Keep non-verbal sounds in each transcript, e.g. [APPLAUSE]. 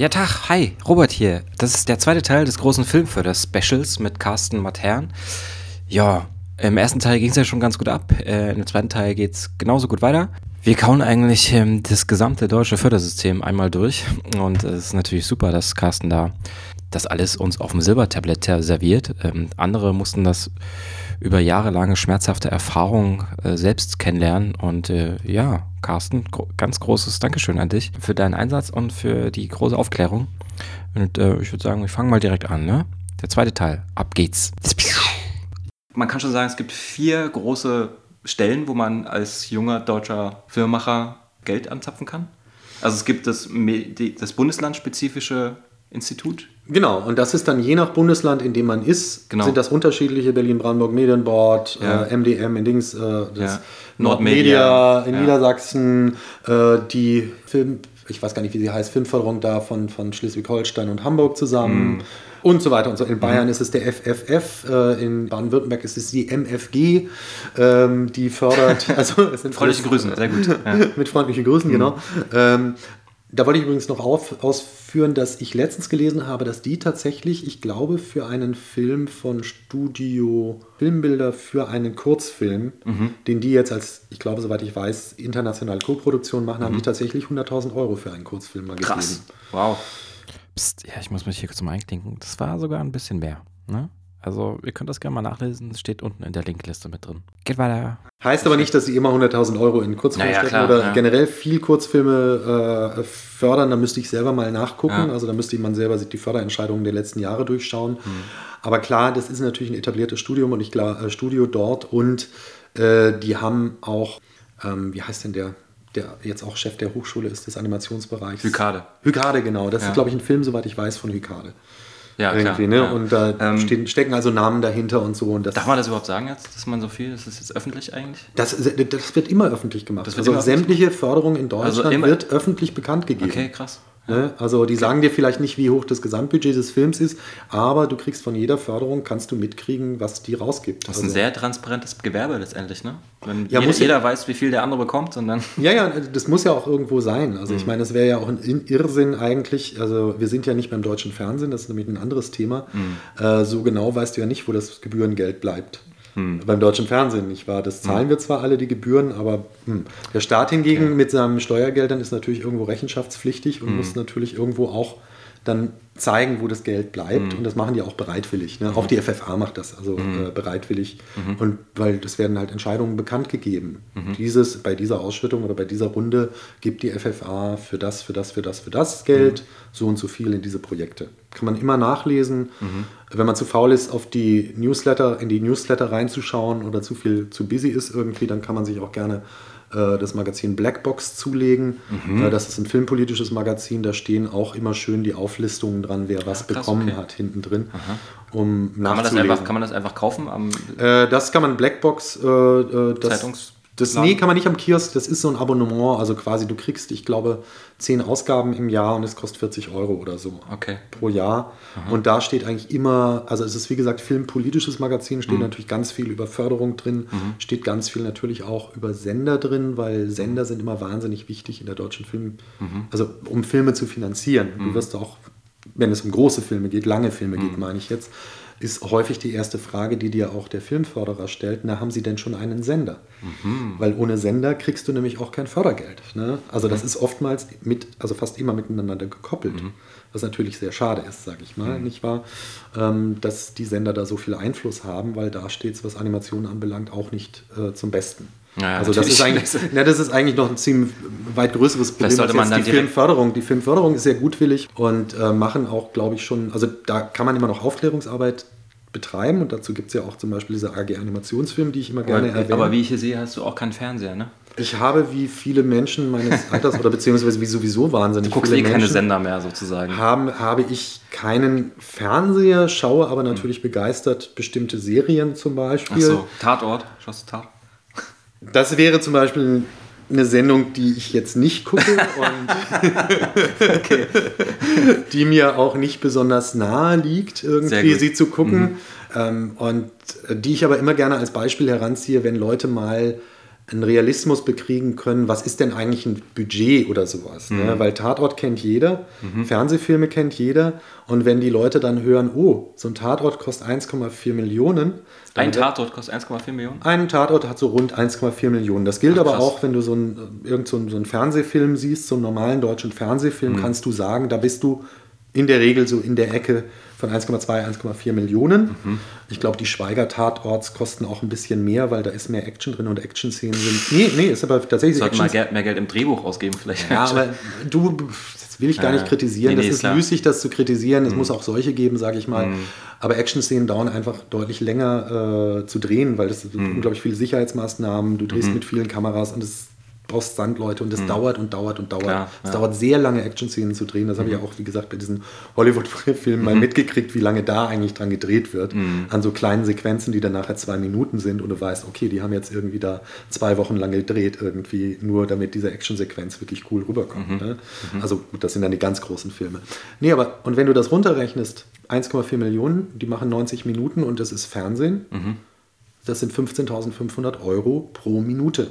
Ja, Tag, hi, Robert hier. Das ist der zweite Teil des großen Filmförder-Specials mit Carsten Matern. Ja, im ersten Teil ging es ja schon ganz gut ab. Äh, Im zweiten Teil geht es genauso gut weiter. Wir kauen eigentlich ähm, das gesamte deutsche Fördersystem einmal durch. Und es ist natürlich super, dass Carsten da das alles uns auf dem Silbertablett serviert. Ähm, andere mussten das über jahrelange schmerzhafte Erfahrung äh, selbst kennenlernen. Und äh, ja, Carsten, gro ganz großes Dankeschön an dich für deinen Einsatz und für die große Aufklärung. Und äh, ich würde sagen, wir fangen mal direkt an. Ne? Der zweite Teil. Ab geht's. Man kann schon sagen, es gibt vier große Stellen, wo man als junger deutscher Filmemacher Geld anzapfen kann. Also es gibt das, das bundeslandspezifische Institut. Genau, und das ist dann je nach Bundesland, in dem man ist, genau. sind das unterschiedliche Berlin-Brandenburg Medienboard, ja. äh, MDM in Dings, äh, das ja. Nordmedia in ja. Niedersachsen, äh, die Film, ich weiß gar nicht, wie sie heißt, Filmförderung da von, von Schleswig-Holstein und Hamburg zusammen. Mhm. Und so weiter und so. In Bayern mhm. ist es der FFF, äh, in Baden-Württemberg ist es die MFG, ähm, die fördert. [LAUGHS] Also es sind freundliche Grüßen, sehr gut. [LAUGHS] mit freundlichen Grüßen, mhm. genau. Ähm, da wollte ich übrigens noch auf, ausführen, dass ich letztens gelesen habe, dass die tatsächlich, ich glaube, für einen Film von Studio Filmbilder für einen Kurzfilm, mhm. den die jetzt als, ich glaube, soweit ich weiß, internationale Co-Produktion machen, mhm. haben die tatsächlich 100.000 Euro für einen Kurzfilm mal gegeben. Krass. Wow. Psst, ja, ich muss mich hier kurz mal einklinken. Das war sogar ein bisschen mehr. Ne? Also, ihr könnt das gerne mal nachlesen. Es steht unten in der Linkliste mit drin. Geht weiter. Heißt aber nicht, dass sie immer 100.000 Euro in Kurzfilme naja, stecken oder ja. generell viel Kurzfilme äh, fördern. Da müsste ich selber mal nachgucken. Ja. Also, da müsste man selber sich die Förderentscheidungen der letzten Jahre durchschauen. Mhm. Aber klar, das ist natürlich ein etabliertes Studium und ich klar, äh, Studio dort und äh, die haben auch, ähm, wie heißt denn der? der jetzt auch Chef der Hochschule ist des Animationsbereichs. Hykade. Hykade, genau. Das ja. ist, glaube ich, ein Film, soweit ich weiß, von Hykade. Ja, irgendwie, klar, ne? Ja. Und da ähm, stehen, stecken also Namen dahinter und so. Und das, darf man das überhaupt sagen jetzt, dass man so viel, ist das jetzt öffentlich eigentlich? Das, das wird immer öffentlich gemacht. also sämtliche Förderung in also Deutschland also wird öffentlich bekannt gegeben. Okay, krass. Ne? Also die sagen dir vielleicht nicht, wie hoch das Gesamtbudget des Films ist, aber du kriegst von jeder Förderung, kannst du mitkriegen, was die rausgibt. Das ist also, ein sehr transparentes Gewerbe letztendlich, ne? Wenn ja, jeder, jeder weiß, wie viel der andere bekommt und dann... Ja, ja, das muss ja auch irgendwo sein. Also mhm. ich meine, es wäre ja auch ein Irrsinn eigentlich, also wir sind ja nicht beim deutschen Fernsehen, das ist nämlich ein anderes Thema. Mhm. Äh, so genau weißt du ja nicht, wo das Gebührengeld bleibt. Hm. Beim deutschen Fernsehen nicht wahr? Das zahlen hm. wir zwar alle die Gebühren, aber hm. der Staat hingegen okay. mit seinen Steuergeldern ist natürlich irgendwo rechenschaftspflichtig und hm. muss natürlich irgendwo auch dann zeigen, wo das Geld bleibt. Mhm. Und das machen die auch bereitwillig. Ne? Auch die FFA macht das also äh, bereitwillig. Mhm. Und weil das werden halt Entscheidungen bekannt gegeben. Mhm. Dieses, bei dieser Ausschüttung oder bei dieser Runde gibt die FFA für das, für das, für das, für das Geld mhm. so und so viel in diese Projekte. Kann man immer nachlesen. Wenn man zu faul ist, auf die Newsletter, in die Newsletter reinzuschauen oder zu viel zu busy ist irgendwie, dann kann man sich auch gerne äh, das Magazin Blackbox zulegen. Mhm. Äh, das ist ein filmpolitisches Magazin, da stehen auch immer schön die Auflistungen dran, wer was krass, bekommen okay. hat hinten drin. Um kann, man das einfach, kann man das einfach kaufen? Am äh, das kann man Blackbox. Äh, äh das, Zeitungs das, nee, kann man nicht am Kiosk. Das ist so ein Abonnement. Also quasi, du kriegst, ich glaube, zehn Ausgaben im Jahr und es kostet 40 Euro oder so okay. pro Jahr. Aha. Und da steht eigentlich immer, also es ist wie gesagt filmpolitisches Magazin, steht mhm. natürlich ganz viel über Förderung drin, mhm. steht ganz viel natürlich auch über Sender drin, weil Sender sind immer wahnsinnig wichtig in der deutschen Film, mhm. also um Filme zu finanzieren. Du mhm. wirst auch, wenn es um große Filme geht, lange Filme geht, mhm. meine ich jetzt, ist häufig die erste Frage, die dir auch der Filmförderer stellt, na, haben Sie denn schon einen Sender? Mhm. Weil ohne Sender kriegst du nämlich auch kein Fördergeld. Ne? Also das mhm. ist oftmals mit, also fast immer miteinander gekoppelt, mhm. was natürlich sehr schade ist, sage ich mal, mhm. nicht wahr? Ähm, dass die Sender da so viel Einfluss haben, weil da steht es, was Animationen anbelangt, auch nicht äh, zum Besten. Ja, also das ist, eigentlich, na, das ist eigentlich noch ein ziemlich weit größeres Problem sollte man die Filmförderung. Die Filmförderung ist sehr gutwillig und äh, machen auch, glaube ich, schon, also da kann man immer noch Aufklärungsarbeit betreiben und dazu gibt es ja auch zum Beispiel diese AG Animationsfilm, die ich immer gerne aber, erwähne. Aber wie ich hier sehe, hast du auch keinen Fernseher, ne? Ich habe wie viele Menschen meines [LAUGHS] Alters oder beziehungsweise wie sowieso wahnsinnig du guckst viele eh keine Sender mehr sozusagen. Haben, habe ich keinen Fernseher, schaue aber natürlich hm. begeistert bestimmte Serien zum Beispiel. Ach so, Tatort, schaust du Tatort? Das wäre zum Beispiel eine Sendung, die ich jetzt nicht gucke [LAUGHS] und okay. [LAUGHS] die mir auch nicht besonders nahe liegt, irgendwie sie zu gucken. Mhm. Ähm, und die ich aber immer gerne als Beispiel heranziehe, wenn Leute mal einen Realismus bekriegen können, was ist denn eigentlich ein Budget oder sowas. Ne? Weil Tatort kennt jeder, Fernsehfilme kennt jeder und wenn die Leute dann hören, oh, so ein Tatort kostet 1,4 Millionen. Ein Tatort kostet 1,4 Millionen. ein Tatort hat so rund 1,4 Millionen. Das gilt Ach, aber auch, wenn du so einen, irgend so einen, so einen Fernsehfilm siehst, so einen normalen deutschen Fernsehfilm, Mhm. kannst du sagen, da bist du in der Regel so in der Ecke von 1,2, 1,4 Millionen. Mhm. Ich glaube, die Schweiger-Tatorts kosten auch ein bisschen mehr, weil da ist mehr Action drin und Action-Szenen sind. Nee, nee, ist aber tatsächlich Sollten mal. Geld, mehr Geld im Drehbuch ausgeben, vielleicht. Ja, aber du, das will ich gar nicht kritisieren. nee, nee, das ist klar. Mhm. müßig, das zu kritisieren. Es muss auch solche geben, sage ich mal. Aber Action-Szenen dauern einfach deutlich länger äh, zu drehen, weil das sind Mhm. unglaublich viele Sicherheitsmaßnahmen. Du drehst mit vielen Kameras und es brauchst Sandleute und es dauert und dauert und dauert. Mhm. Klar, es ja. Mhm. dauert sehr lange, Action-Szenen zu drehen. Das habe ich ja auch, wie gesagt, bei diesen Hollywood-Filmen mal mitgekriegt, wie lange da eigentlich dran gedreht wird. Mhm. An so kleinen Sequenzen, die dann nachher zwei Minuten sind und du weißt, okay, die haben jetzt irgendwie da zwei Wochen lang gedreht, irgendwie nur damit diese Action-Sequenz wirklich cool rüberkommt. Mhm. Ne? Also gut, das sind dann die ganz großen Filme. Nee, aber und wenn du das runterrechnest, 1,4 Millionen, die machen 90 Minuten und das ist Fernsehen, Mhm. das sind 15.500 Euro pro Minute.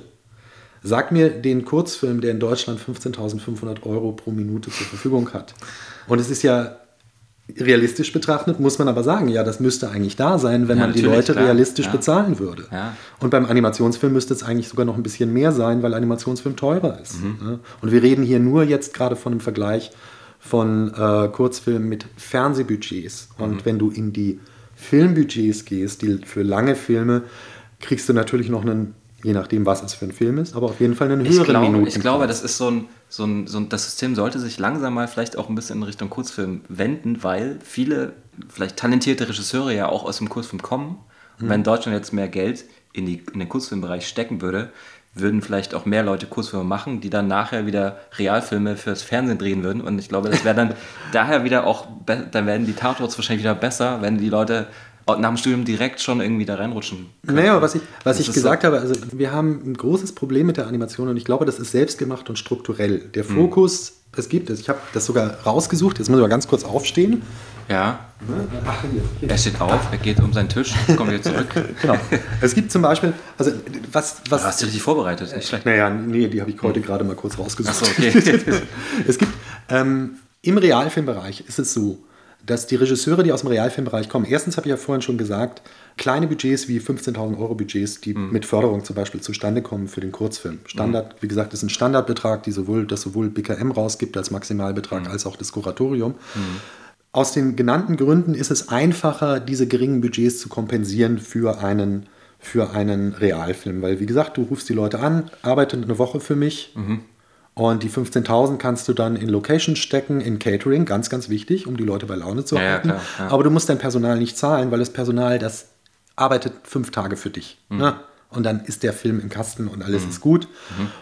Sag mir den Kurzfilm, der in Deutschland 15.500 Euro pro Minute zur Verfügung hat. Und es ist ja realistisch betrachtet, muss man aber sagen, ja, das müsste eigentlich da sein, wenn Ja, man die Leute klar. realistisch Ja. bezahlen würde. Ja. Und beim Animationsfilm müsste es eigentlich sogar noch ein bisschen mehr sein, weil Animationsfilm teurer ist. Mhm. ne? Und wir reden hier nur jetzt gerade von einem Vergleich von äh, Kurzfilmen mit Fernsehbudgets. Mhm. Und wenn du in die Filmbudgets gehst, die für lange Filme, kriegst du natürlich noch einen, je nachdem, was es für ein Film ist, aber auf jeden Fall einen Ich höheren glaube, Minuten. ich glaube, das ist so ein, so, ein, so ein, das System sollte sich langsam mal vielleicht auch ein bisschen in Richtung Kurzfilm wenden, weil viele vielleicht talentierte Regisseure ja auch aus dem Kurzfilm kommen. Und Mhm. wenn Deutschland jetzt mehr Geld in, die, in den Kurzfilmbereich stecken würde, würden vielleicht auch mehr Leute Kurzfilme machen, die dann nachher wieder Realfilme fürs Fernsehen drehen würden. Und ich glaube, das wäre dann [LAUGHS] daher wieder auch, dann werden die Tatorts wahrscheinlich wieder besser, wenn die Leute nach dem Studium direkt schon irgendwie da reinrutschen. können. Naja, was ich, was Das ich gesagt so. habe, also wir haben ein großes Problem mit der Animation und ich glaube, das ist selbstgemacht und strukturell. Der Hm. Fokus, es gibt es, ich habe das sogar rausgesucht, jetzt muss ich mal ganz kurz aufstehen. Ja, Ach, hier, hier. er steht auf, er geht um seinen Tisch, jetzt kommt wieder zurück. [LAUGHS] Genau. Es gibt zum Beispiel, also was, was Du hast dich richtig vorbereitet, nicht schlecht. Naja, nee, die habe ich heute gerade mal kurz rausgesucht. Ach so, okay. [LAUGHS] es gibt ähm, im Realfilmbereich ist es so, dass die Regisseure, die aus dem Realfilmbereich kommen, erstens habe ich ja vorhin schon gesagt, kleine Budgets wie 15.000 Euro Budgets, die Mhm. mit Förderung zum Beispiel zustande kommen für den Kurzfilm. Standard, wie gesagt, ist ein Standardbetrag, die sowohl, das sowohl BKM rausgibt als Maximalbetrag Mhm. als auch das Kuratorium. Aus den genannten Gründen ist es einfacher, diese geringen Budgets zu kompensieren für einen, für einen Realfilm. Weil, wie gesagt, du rufst die Leute an, arbeitet eine Woche für mich und die 15.000 kannst du dann in Location stecken, in Catering, ganz, ganz wichtig, um die Leute bei Laune zu Ja, ja, halten. klar, ja. Aber du musst dein Personal nicht zahlen, weil das Personal, das arbeitet fünf Tage für dich. Mhm. Ne? Und dann ist der Film im Kasten und alles ist gut.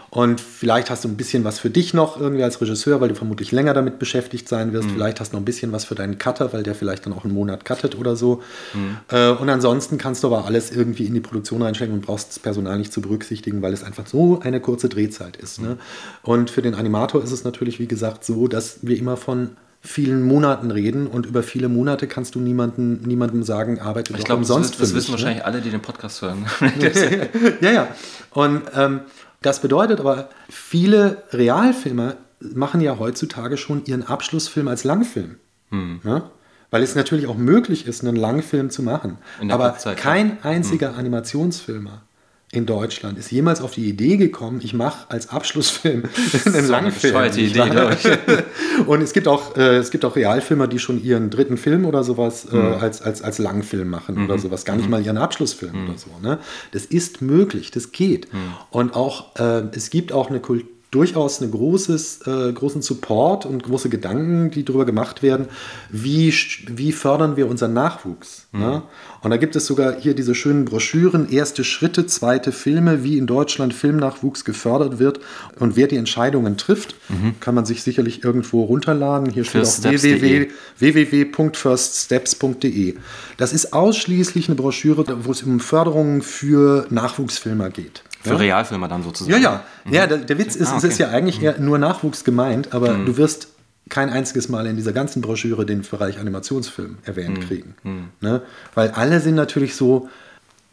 Und vielleicht hast du ein bisschen was für dich noch irgendwie als Regisseur, weil du vermutlich länger damit beschäftigt sein Mhm. wirst. Vielleicht hast du noch ein bisschen was für deinen Cutter, weil der vielleicht dann auch einen Monat cuttet oder so. Mhm. Äh, und ansonsten kannst du aber alles irgendwie in die Produktion reinstecken und brauchst das Personal nicht zu berücksichtigen, weil es einfach so eine kurze Drehzeit ist. Ne? Und für den Animator ist es natürlich, wie gesagt, so, dass wir immer von vielen Monaten reden und über viele Monate kannst du niemanden, niemandem sagen, arbeite Ich doch glaube, das, umsonst wissen- das für wissen mich, ne? wahrscheinlich alle, die den Podcast hören. [LAUGHS] ja, ja. Und ähm, das bedeutet aber, viele Realfilmer machen ja heutzutage schon ihren Abschlussfilm als Langfilm. Hm. Ja? Weil es natürlich auch möglich ist, einen Langfilm zu machen. Aber Kurzzeit, kein einziger Animationsfilmer in Deutschland ist jemals auf die Idee gekommen, ich mache als Abschlussfilm [LAUGHS] einen eine Langfilm. nicht Idee. [LAUGHS] Und es gibt auch, äh, es gibt auch Realfilmer, die schon ihren dritten Film oder sowas äh, Mhm. als, als, als Langfilm machen oder sowas, gar nicht mal ihren Abschlussfilm oder so. Ne? Das ist möglich, das geht. Mhm. Und auch, äh, es gibt auch eine Kultur, durchaus einen großes, äh, großen Support und große Gedanken, die darüber gemacht werden, wie, wie fördern wir unseren Nachwuchs. Ne? Und da gibt es sogar hier diese schönen Broschüren, erste Schritte, zweite Filme, wie in Deutschland Filmnachwuchs gefördert wird und wer die Entscheidungen trifft, kann man sich sicherlich irgendwo runterladen. Hier steht auch Firststeps.de. www www.firststeps.de. Das ist ausschließlich eine Broschüre, wo es um Förderungen für Nachwuchsfilmer geht. Für Realfilmer dann sozusagen. Ja, ja. Ja, der, der Witz ist, Ah, es ist okay. ja eigentlich eher nur Nachwuchs gemeint, aber du wirst kein einziges Mal in dieser ganzen Broschüre den Bereich Animationsfilm erwähnt kriegen. Ne? Weil alle sind natürlich so,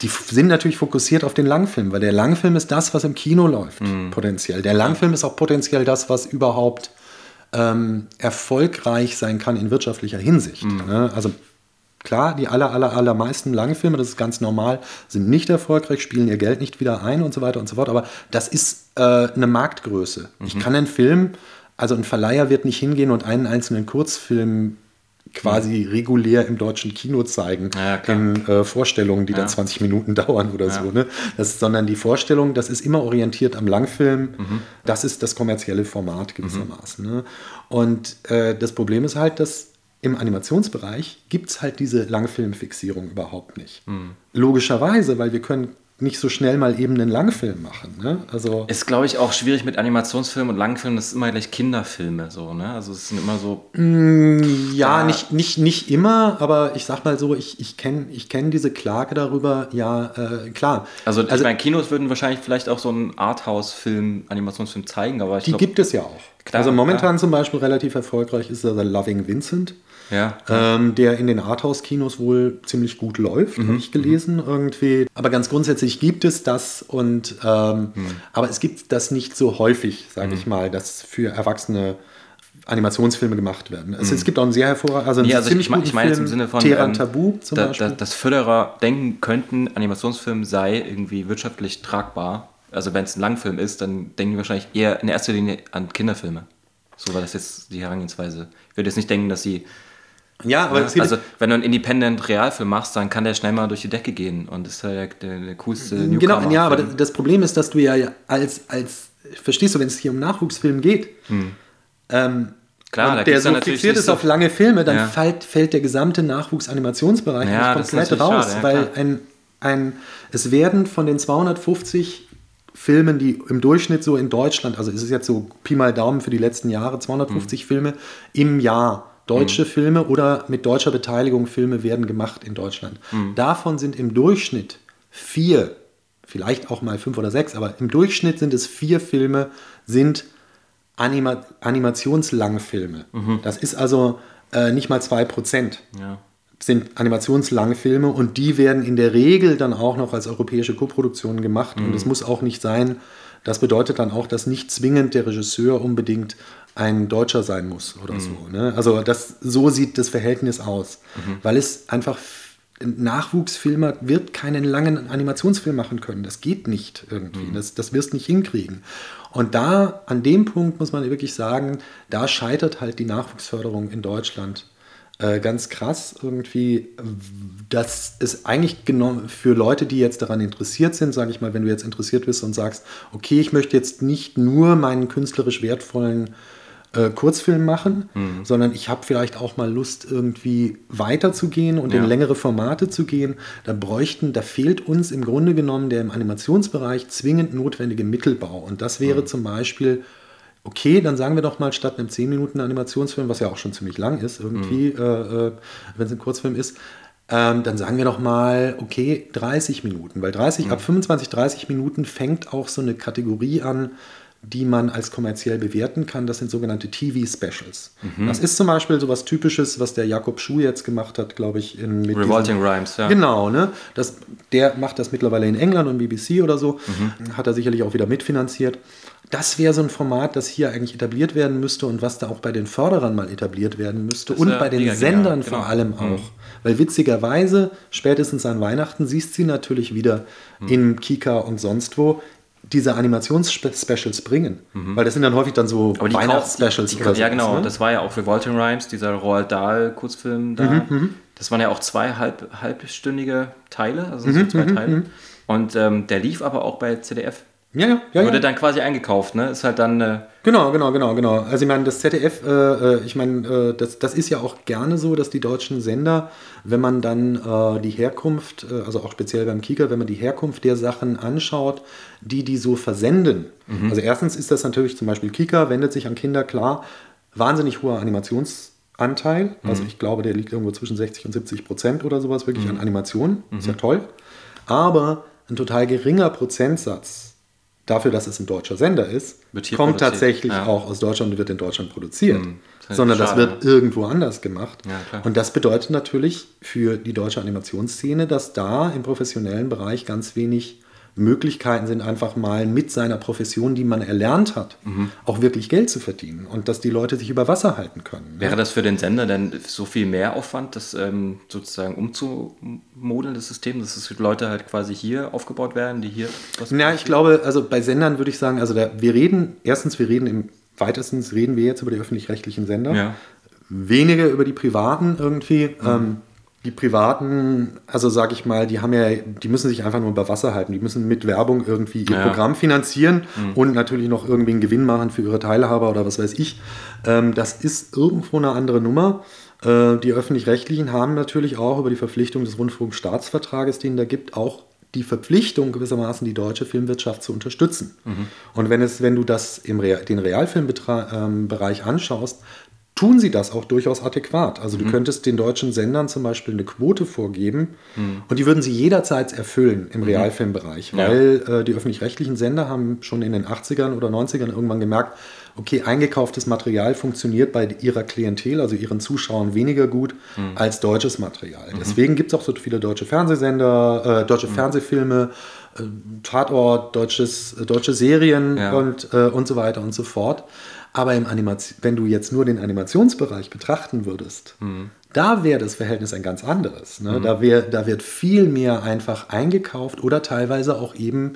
die sind natürlich fokussiert auf den Langfilm, weil der Langfilm ist das, was im Kino läuft, mhm. potenziell. Der Langfilm ist auch potenziell das, was überhaupt ähm, erfolgreich sein kann in wirtschaftlicher Hinsicht. Mhm. Ne? Also klar, die aller, aller, allermeisten Langfilme, das ist ganz normal, sind nicht erfolgreich, spielen ihr Geld nicht wieder ein und so weiter und so fort, aber das ist äh, eine Marktgröße. Mhm. Ich kann einen Film, also ein Verleiher wird nicht hingehen und einen einzelnen Kurzfilm quasi regulär im deutschen Kino zeigen, ja, in äh, Vorstellungen, die ja. dann 20 Minuten [LAUGHS] dauern oder ja. so. Ne? Das, sondern die Vorstellung, das ist immer orientiert am Langfilm, mhm. das ist das kommerzielle Format gewissermaßen. Mhm. Ne? Und äh, das Problem ist halt, dass im Animationsbereich gibt es halt diese Langfilmfixierung überhaupt nicht. Mhm. Logischerweise, weil wir können nicht so schnell mal eben einen Langfilm machen. Ne? Also ist, glaube ich, auch schwierig mit Animationsfilmen und Langfilmen. Das ist immer gleich Kinderfilme. So, ne? Also es sind immer so. Mm, ja, nicht, nicht, nicht immer, aber ich sag mal so, ich, ich kenne ich kenn diese Klage darüber, ja, äh, klar. Also, ich also, meine, Kinos würden wahrscheinlich vielleicht auch so einen Arthouse-Film, Animationsfilm zeigen, aber ich Die glaub, gibt es ja auch. Klar, also momentan klar. zum Beispiel relativ erfolgreich ist der Loving Vincent ja. Ähm, der in den Arthouse-Kinos wohl ziemlich gut läuft, mhm. habe ich gelesen irgendwie. Aber ganz grundsätzlich gibt es das und ähm, mhm. aber es gibt das nicht so häufig, sage mhm. ich mal, dass für Erwachsene Animationsfilme gemacht werden. Also mhm. Es gibt auch einen sehr hervorragenden, also, nee, also ziemlich ich, ich meine jetzt im Sinne von Teheran ähm, Tabu zum da, Beispiel. Da, dass Förderer denken könnten, Animationsfilm sei irgendwie wirtschaftlich tragbar. Also wenn es ein Langfilm ist, dann denken die wahrscheinlich eher in erster Linie an Kinderfilme. So war das jetzt die Herangehensweise. Ich würde jetzt nicht denken, dass sie ja, aber ja, also wenn du einen Independent Realfilm machst, dann kann der schnell mal durch die Decke gehen und ist ja der, der coolste Newcomer Genau, ja, aber das Problem ist, dass du ja als, als verstehst du, wenn es hier um Nachwuchsfilm geht, hm. ähm, Klar, und der so fixiert ist so auf lange Filme, dann ja. fällt, fällt der gesamte Nachwuchsanimationsbereich ja, komplett raus, schade, weil ein, ein, es werden von den 250 Filmen, die im Durchschnitt so in Deutschland, also es ist jetzt so Pi mal Daumen für die letzten Jahre, 250 hm. Filme im Jahr Deutsche mhm. Filme oder mit deutscher Beteiligung Filme werden gemacht in Deutschland. Mhm. Davon sind im Durchschnitt vier, vielleicht auch mal fünf oder sechs, aber im Durchschnitt sind es vier Filme, sind Anima Animationslangfilme. Mhm. Das ist also äh, nicht mal zwei Prozent. Ja. Sind Animationslangfilme und die werden in der Regel dann auch noch als europäische Koproduktionen gemacht. Und mhm. es muss auch nicht sein, das bedeutet dann auch, dass nicht zwingend der Regisseur unbedingt ein Deutscher sein muss oder mhm. so. Ne? Also das, so sieht das Verhältnis aus, mhm. weil es einfach ein Nachwuchsfilmer wird keinen langen Animationsfilm machen können. Das geht nicht irgendwie. Mhm. Das, das wirst nicht hinkriegen. Und da, an dem Punkt muss man wirklich sagen, da scheitert halt die Nachwuchsförderung in Deutschland äh, ganz krass irgendwie. Das ist eigentlich genau für Leute, die jetzt daran interessiert sind, sage ich mal, wenn du jetzt interessiert bist und sagst, okay, ich möchte jetzt nicht nur meinen künstlerisch wertvollen äh, Kurzfilm machen, mhm. sondern ich habe vielleicht auch mal Lust, irgendwie weiterzugehen und ja. in längere Formate zu gehen. Da bräuchten, da fehlt uns im Grunde genommen der im Animationsbereich zwingend notwendige Mittelbau. Und das wäre mhm. zum Beispiel okay, dann sagen wir doch mal statt einem 10 Minuten Animationsfilm, was ja auch schon ziemlich lang ist, irgendwie, mhm. äh, äh, wenn es ein Kurzfilm ist, ähm, dann sagen wir doch mal, okay, 30 Minuten, weil 30, mhm. ab 25, 30 Minuten fängt auch so eine Kategorie an, die man als kommerziell bewerten kann. Das sind sogenannte TV-Specials. Mhm. Das ist zum Beispiel so was Typisches, was der Jakob Schuh jetzt gemacht hat, glaube ich. In, mit Revolting diesem, Rhymes, ja. Genau, ne? Das, der macht das mittlerweile in England und BBC oder so. Mhm. Hat er sicherlich auch wieder mitfinanziert. Das wäre so ein Format, das hier eigentlich etabliert werden müsste und was da auch bei den Förderern mal etabliert werden müsste das und bei den Sendern genau. vor allem mhm. auch. Mhm. Weil witzigerweise, spätestens an Weihnachten, siehst du sie natürlich wieder mhm. in Kika und sonst wo diese Animationsspecials bringen. Mhm. Weil das sind dann häufig dann so Weihnachtsspecials. Ja, genau. Ne? Das war ja auch Revolting Rhymes, dieser Roald Dahl-Kurzfilm da. Mhm, mhm, das waren ja auch zwei halb, halbstündige Teile, also so zwei Teile. Und ähm, der lief aber auch bei ZDF. Ja, ja, ja. Wurde ja. dann quasi eingekauft, ne? Ist halt dann. Äh genau, genau, genau, genau. Also ich meine, das ZDF, äh, äh, ich meine, äh, das, das ist ja auch gerne so, dass die deutschen Sender, wenn man dann äh, die Herkunft, äh, also auch speziell beim Kika, wenn man die Herkunft der Sachen anschaut, die die so versenden. Mhm. Also erstens ist das natürlich zum Beispiel Kika, wendet sich an Kinder, klar, wahnsinnig hoher Animationsanteil. Mhm. Also ich glaube, der liegt irgendwo zwischen 60 und 70 Prozent oder sowas wirklich mhm. an Animationen. Ist ja mhm. toll. Aber ein total geringer Prozentsatz dafür, dass es ein deutscher Sender ist, kommt tatsächlich ja. auch aus Deutschland und wird in Deutschland produziert. Mhm. Das sondern schade. das wird irgendwo anders gemacht. Ja, und das bedeutet natürlich für die deutsche Animationsszene, dass da im professionellen Bereich ganz wenig Möglichkeiten sind, einfach mal mit seiner Profession, die man erlernt hat, mhm. auch wirklich Geld zu verdienen und dass die Leute sich über Wasser halten können. Wäre das für den Sender denn so viel mehr Aufwand, das ähm, sozusagen umzumodeln, das System, dass es Leute halt quasi hier aufgebaut werden, die hier was. Ja, ich glaube, also bei Sendern würde ich sagen, also da, wir reden, erstens, wir reden im weitestens reden wir jetzt über die öffentlich-rechtlichen Sender. Ja. Weniger über die privaten irgendwie. Mhm. Ähm, die Privaten, also sage ich mal, die haben ja, die müssen sich einfach nur über Wasser halten. Die müssen mit Werbung irgendwie ihr ja. Programm finanzieren mhm. und natürlich noch irgendwie einen Gewinn machen für ihre Teilhaber oder was weiß ich. Ähm, das ist irgendwo eine andere Nummer. Äh, die öffentlich-rechtlichen haben natürlich auch über die Verpflichtung des Rundfunkstaatsvertrages, den da gibt, auch die Verpflichtung gewissermaßen die deutsche Filmwirtschaft zu unterstützen. Mhm. Und wenn es, wenn du das im Real, den Realfilmbereich ähm, anschaust, tun sie das auch durchaus adäquat. Also mhm. du könntest den deutschen Sendern zum Beispiel eine Quote vorgeben mhm. und die würden sie jederzeit erfüllen im mhm. Realfilmbereich, weil ja. äh, die öffentlich-rechtlichen Sender haben schon in den 80ern oder 90ern irgendwann gemerkt, okay, eingekauftes Material funktioniert bei ihrer Klientel, also ihren Zuschauern, weniger gut mhm. als deutsches Material. Mhm. Deswegen gibt es auch so viele deutsche Fernsehsender, äh, deutsche mhm. Fernsehfilme, äh, Tatort, deutsches, äh, deutsche Serien ja. und, äh, und so weiter und so fort. Aber im Animation, wenn du jetzt nur den Animationsbereich betrachten würdest, mhm. da wäre das Verhältnis ein ganz anderes. Ne? Mhm. Da, wär, da wird viel mehr einfach eingekauft oder teilweise auch eben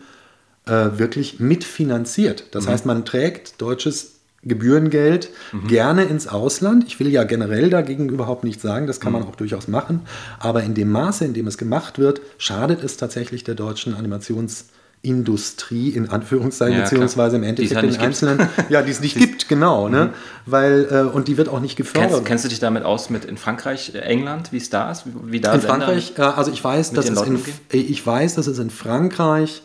äh, wirklich mitfinanziert. Das mhm. heißt, man trägt deutsches Gebührengeld mhm. gerne ins Ausland. Ich will ja generell dagegen überhaupt nichts sagen, das kann man mhm. auch durchaus machen. Aber in dem Maße, in dem es gemacht wird, schadet es tatsächlich der deutschen Animations- Industrie in Anführungszeichen, ja, beziehungsweise im Endeffekt halt den einzelnen, [LAUGHS] ja, die es nicht gibt, genau, ne? Mhm. Weil, äh, und die wird auch nicht gefördert. Kennst, kennst, du dich damit aus mit in Frankreich, äh, England, wie es da ist? Wie, da in Frankreich, äh, also ich weiß, dass es in, äh, ich weiß, dass es in Frankreich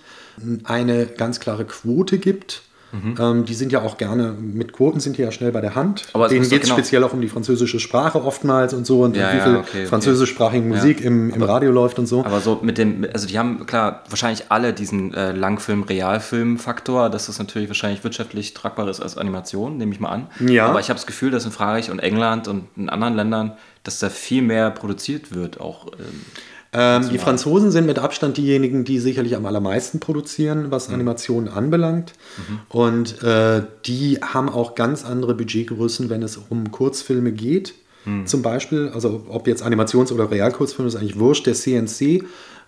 eine ganz klare Quote gibt Mhm. Ähm, die sind ja auch gerne, mit Quoten sind die ja schnell bei der Hand. Aber Denen geht es genau speziell auch um die französische Sprache oftmals und so und ja, wie viel okay, französischsprachige okay. Musik ja. im, im Radio läuft und so. Aber so mit dem, also die haben klar wahrscheinlich alle diesen äh, Langfilm-Realfilm-Faktor, dass das natürlich wahrscheinlich wirtschaftlich tragbar ist als Animation, nehme ich mal an. Ja. Aber ich habe das Gefühl, dass in Frankreich und England und in anderen Ländern, dass da viel mehr produziert wird, auch. Ähm, ähm, die Franzosen sind mit Abstand diejenigen, die sicherlich am allermeisten produzieren, was mhm. Animationen anbelangt. Mhm. Und äh, die haben auch ganz andere Budgetgrößen, wenn es um Kurzfilme geht. Mhm. Zum Beispiel, also ob jetzt Animations- oder Realkurzfilme, ist eigentlich wurscht. Der CNC,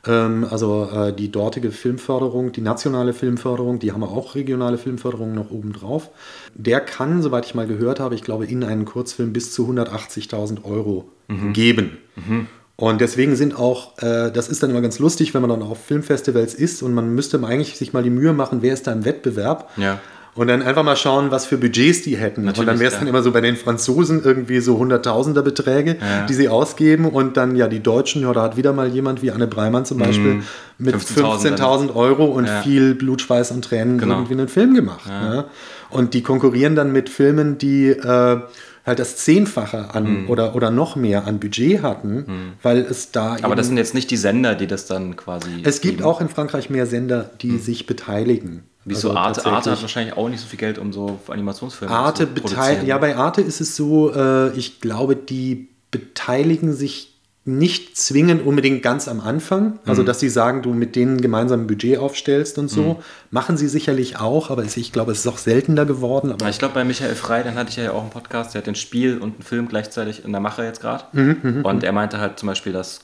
ähm, also äh, die dortige Filmförderung, die nationale Filmförderung, die haben auch regionale Filmförderung noch obendrauf. Der kann, soweit ich mal gehört habe, ich glaube, in einen Kurzfilm bis zu 180.000 Euro mhm. geben. Mhm. Und deswegen sind auch, äh, das ist dann immer ganz lustig, wenn man dann auf Filmfestivals ist und man müsste eigentlich sich mal die Mühe machen, wer ist da im Wettbewerb. Ja. Und dann einfach mal schauen, was für Budgets die hätten. Natürlich, und dann wäre es ja. dann immer so bei den Franzosen irgendwie so Hunderttausender Beträge, ja. die sie ausgeben. Und dann ja die Deutschen, ja, da hat wieder mal jemand wie Anne Breimann zum Beispiel mm, mit 15.000 15 Euro und ja. viel Blut, Schweiß und Tränen genau. irgendwie einen Film gemacht. Ne? Und die konkurrieren dann mit Filmen, die äh, halt das Zehnfache an mhm. oder, oder noch mehr an Budget hatten, mhm. weil es da. Aber das sind jetzt nicht die Sender, die das dann quasi. Es gibt geben. auch in Frankreich mehr Sender, die mhm. sich beteiligen. Wieso also Arte? Arte hat wahrscheinlich auch nicht so viel Geld, um so Animationsfilme Arte zu produzieren. Ja, bei Arte ist es so, äh, ich glaube, die beteiligen sich nicht zwingend unbedingt ganz am Anfang, also mhm. dass sie sagen, du mit denen gemeinsam ein Budget aufstellst und so, mhm. machen sie sicherlich auch, aber ich glaube, es ist auch seltener geworden. Aber ich glaube, bei Michael Frey, dann hatte ich ja auch einen Podcast, der hat ein Spiel und einen Film gleichzeitig in der Mache jetzt gerade. Mhm, mhm, und er meinte halt zum Beispiel, dass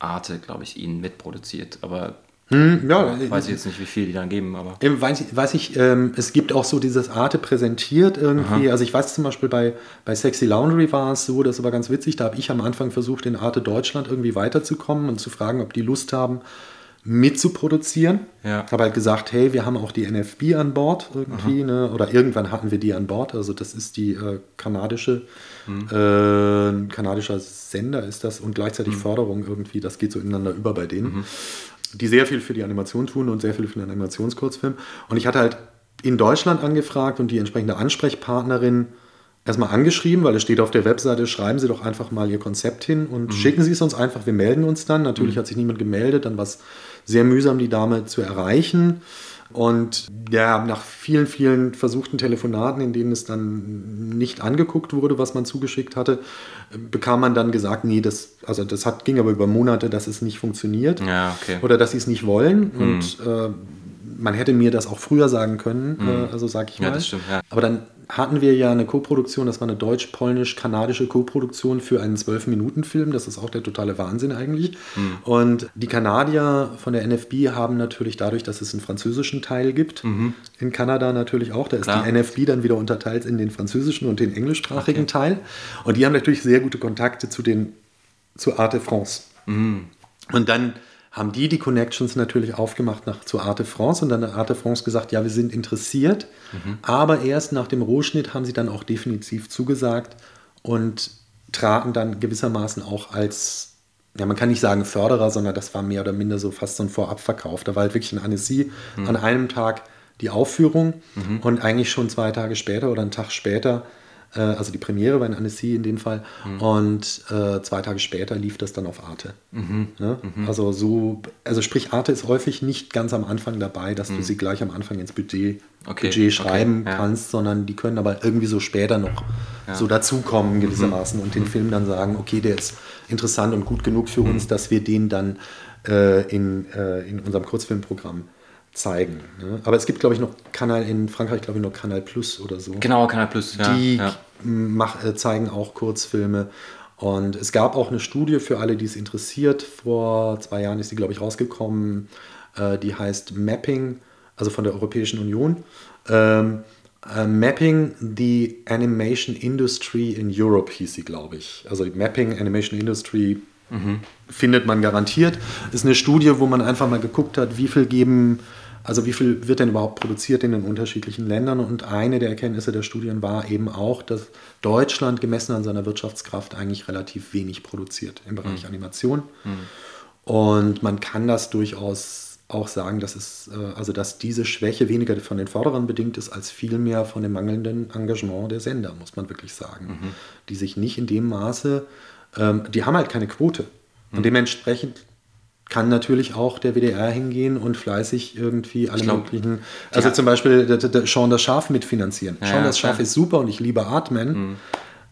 Arte, glaube ich, ihn mitproduziert, aber hm, ja, weiß ich jetzt nicht, wie viel die dann geben, aber. Weiß ich, weiß ich ähm, es gibt auch so dieses Arte präsentiert irgendwie. Aha. Also ich weiß zum Beispiel bei, bei Sexy Laundry war es so, das war ganz witzig, da habe ich am Anfang versucht, in Arte Deutschland irgendwie weiterzukommen und zu fragen, ob die Lust haben, mitzuproduzieren. Ja. Habe halt gesagt, hey, wir haben auch die NFB an Bord irgendwie, ne? oder irgendwann hatten wir die an Bord. Also das ist die äh, kanadische, mhm. äh, kanadischer Sender ist das und gleichzeitig mhm. Förderung irgendwie. Das geht so ineinander über bei denen. Mhm die sehr viel für die Animation tun und sehr viel für den Animationskurzfilm. Und ich hatte halt in Deutschland angefragt und die entsprechende Ansprechpartnerin erstmal angeschrieben, weil es steht auf der Webseite, schreiben Sie doch einfach mal Ihr Konzept hin und mhm. schicken Sie es uns einfach, wir melden uns dann. Natürlich mhm. hat sich niemand gemeldet, dann war es sehr mühsam, die Dame zu erreichen. Und ja, nach vielen, vielen versuchten Telefonaten, in denen es dann nicht angeguckt wurde, was man zugeschickt hatte, bekam man dann gesagt, nee, das, also das hat, ging aber über Monate, dass es nicht funktioniert. Ja, okay. Oder dass sie es nicht wollen. Und äh, man hätte mir das auch früher sagen können, äh, also sag ich mal. Ja, das stimmt, ja. Aber dann hatten wir ja eine Co-Produktion, das war eine deutsch-polnisch-kanadische Co-Produktion für einen 12-Minuten-Film. Das ist auch der totale Wahnsinn eigentlich. Und die Kanadier von der NFB haben natürlich dadurch, dass es einen französischen Teil gibt, in Kanada natürlich auch, da ist Klar. die NFB dann wieder unterteilt in den französischen und den englischsprachigen Okay. Teil. Und die haben natürlich sehr gute Kontakte zu den, zu Arte France. Und dann haben die die Connections natürlich aufgemacht nach, zu Arte France und dann hat Arte France gesagt, ja, wir sind interessiert, aber erst nach dem Rohschnitt haben sie dann auch definitiv zugesagt und traten dann gewissermaßen auch als, ja, man kann nicht sagen Förderer, sondern das war mehr oder minder so fast so ein Vorabverkauf. Da war halt wirklich in Annecy an einem Tag die Aufführung und eigentlich schon zwei Tage später oder einen Tag später äh, also die Premiere war in Annecy in dem Fall. Und äh, zwei Tage später lief das dann auf Arte. Ne? Also so, also sprich, Arte ist häufig nicht ganz am Anfang dabei, dass du sie gleich am Anfang ins Budget, Okay, Budget okay, schreiben ja. kannst, sondern die können aber irgendwie so später noch so dazukommen gewissermaßen und den Film dann sagen, okay, der ist interessant und gut genug für uns, dass wir den dann äh, in, äh, in unserem Kurzfilmprogramm zeigen. Ne? Aber es gibt, glaube ich, noch Kanal in Frankreich, glaube ich, noch Kanal Plus oder so Genau, Kanal Plus, ja. die ja. mach, äh, zeigen auch Kurzfilme. Und es gab auch eine Studie für alle, die es interessiert. Vor zwei Jahren ist die, glaube ich, rausgekommen. Äh, die heißt Mapping, also von der Europäischen Union. Ähm, äh, Mapping the Animation Industry in Europe hieß sie, glaube ich. Also Mapping Animation Industry findet man garantiert. Ist eine Studie, wo man einfach mal geguckt hat, wie viel geben, also wie viel wird denn überhaupt produziert in den unterschiedlichen Ländern. Und eine der Erkenntnisse der Studien war eben auch, dass Deutschland gemessen an seiner Wirtschaftskraft eigentlich relativ wenig produziert im Bereich Animation. Und man kann das durchaus auch sagen, dass es, äh, also dass diese Schwäche weniger von den Förderern bedingt ist, als vielmehr von dem mangelnden Engagement der Sender, muss man wirklich sagen. Die sich nicht in dem Maße, ähm, die haben halt keine Quote. Und dementsprechend kann natürlich auch der WDR hingehen und fleißig irgendwie alle glaub, möglichen, also ja. zum Beispiel der, der Sean das Schaf mitfinanzieren. Ja, Sean das Schaf ist super und ich liebe Artman,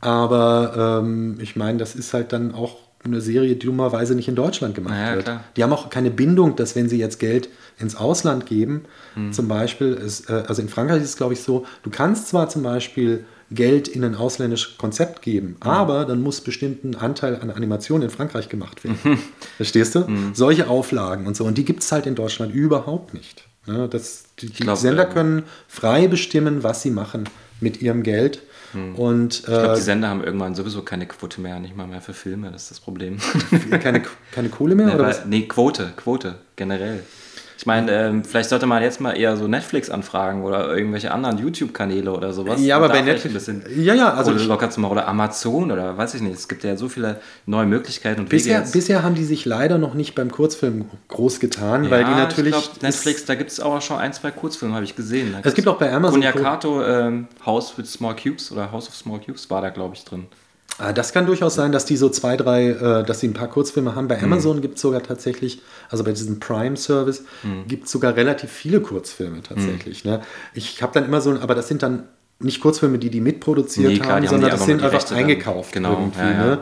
aber ähm, ich meine, das ist halt dann auch eine Serie, die dummerweise nicht in Deutschland gemacht Ja, wird. klar. Die haben auch keine Bindung, dass wenn sie jetzt Geld ins Ausland geben, Hm. zum Beispiel, ist, äh, also in Frankreich ist es glaube ich so, du kannst zwar zum Beispiel Geld in ein ausländisches Konzept geben, Hm. aber dann muss bestimmten Anteil an Animation in Frankreich gemacht werden. Mhm. Verstehst du? Hm. Solche Auflagen und so. Und die gibt es halt in Deutschland überhaupt nicht. Ne? Das, die die glaub, Sender ähm, können frei bestimmen, was sie machen mit ihrem Geld. Und Hm. Ich glaube, äh, die Sender haben irgendwann sowieso keine Quote mehr, nicht mal mehr für Filme, das ist das Problem. keine, keine Kohle mehr? [LAUGHS] Nee, oder weil, was? nee, Quote, Quote, generell. Ich meine, ähm, vielleicht sollte man jetzt mal eher so Netflix anfragen oder irgendwelche anderen YouTube-Kanäle oder sowas. Ja, aber bei Netflix- Ja, ja, also ich- locker zu machen oder Amazon oder weiß ich nicht. Es gibt ja so viele neue Möglichkeiten und Bisher, bisher haben die sich leider noch nicht beim Kurzfilm groß getan, weil die Ja, natürlich. Ich glaub, Netflix, da gibt es auch schon ein, zwei Kurzfilme, habe ich gesehen. Da Es gibt auch bei Amazon- Coniacato, ähm, House with Small Cubes oder House of Small Cubes war da, glaube ich, drin. Ah, Das kann durchaus sein, dass die so zwei, drei, äh, dass sie ein paar Kurzfilme haben. Mhm. Bei Amazon gibt es sogar tatsächlich, also bei diesem Prime-Service, Mhm. gibt es sogar relativ viele Kurzfilme tatsächlich. Ne? Ich habe dann immer so, ein- aber das sind dann nicht Kurzfilme, die die mitproduziert Nee, klar, haben, die haben sondern die das sind einfach Rechte dann. eingekauft Genau, irgendwie. ja, ja, ne?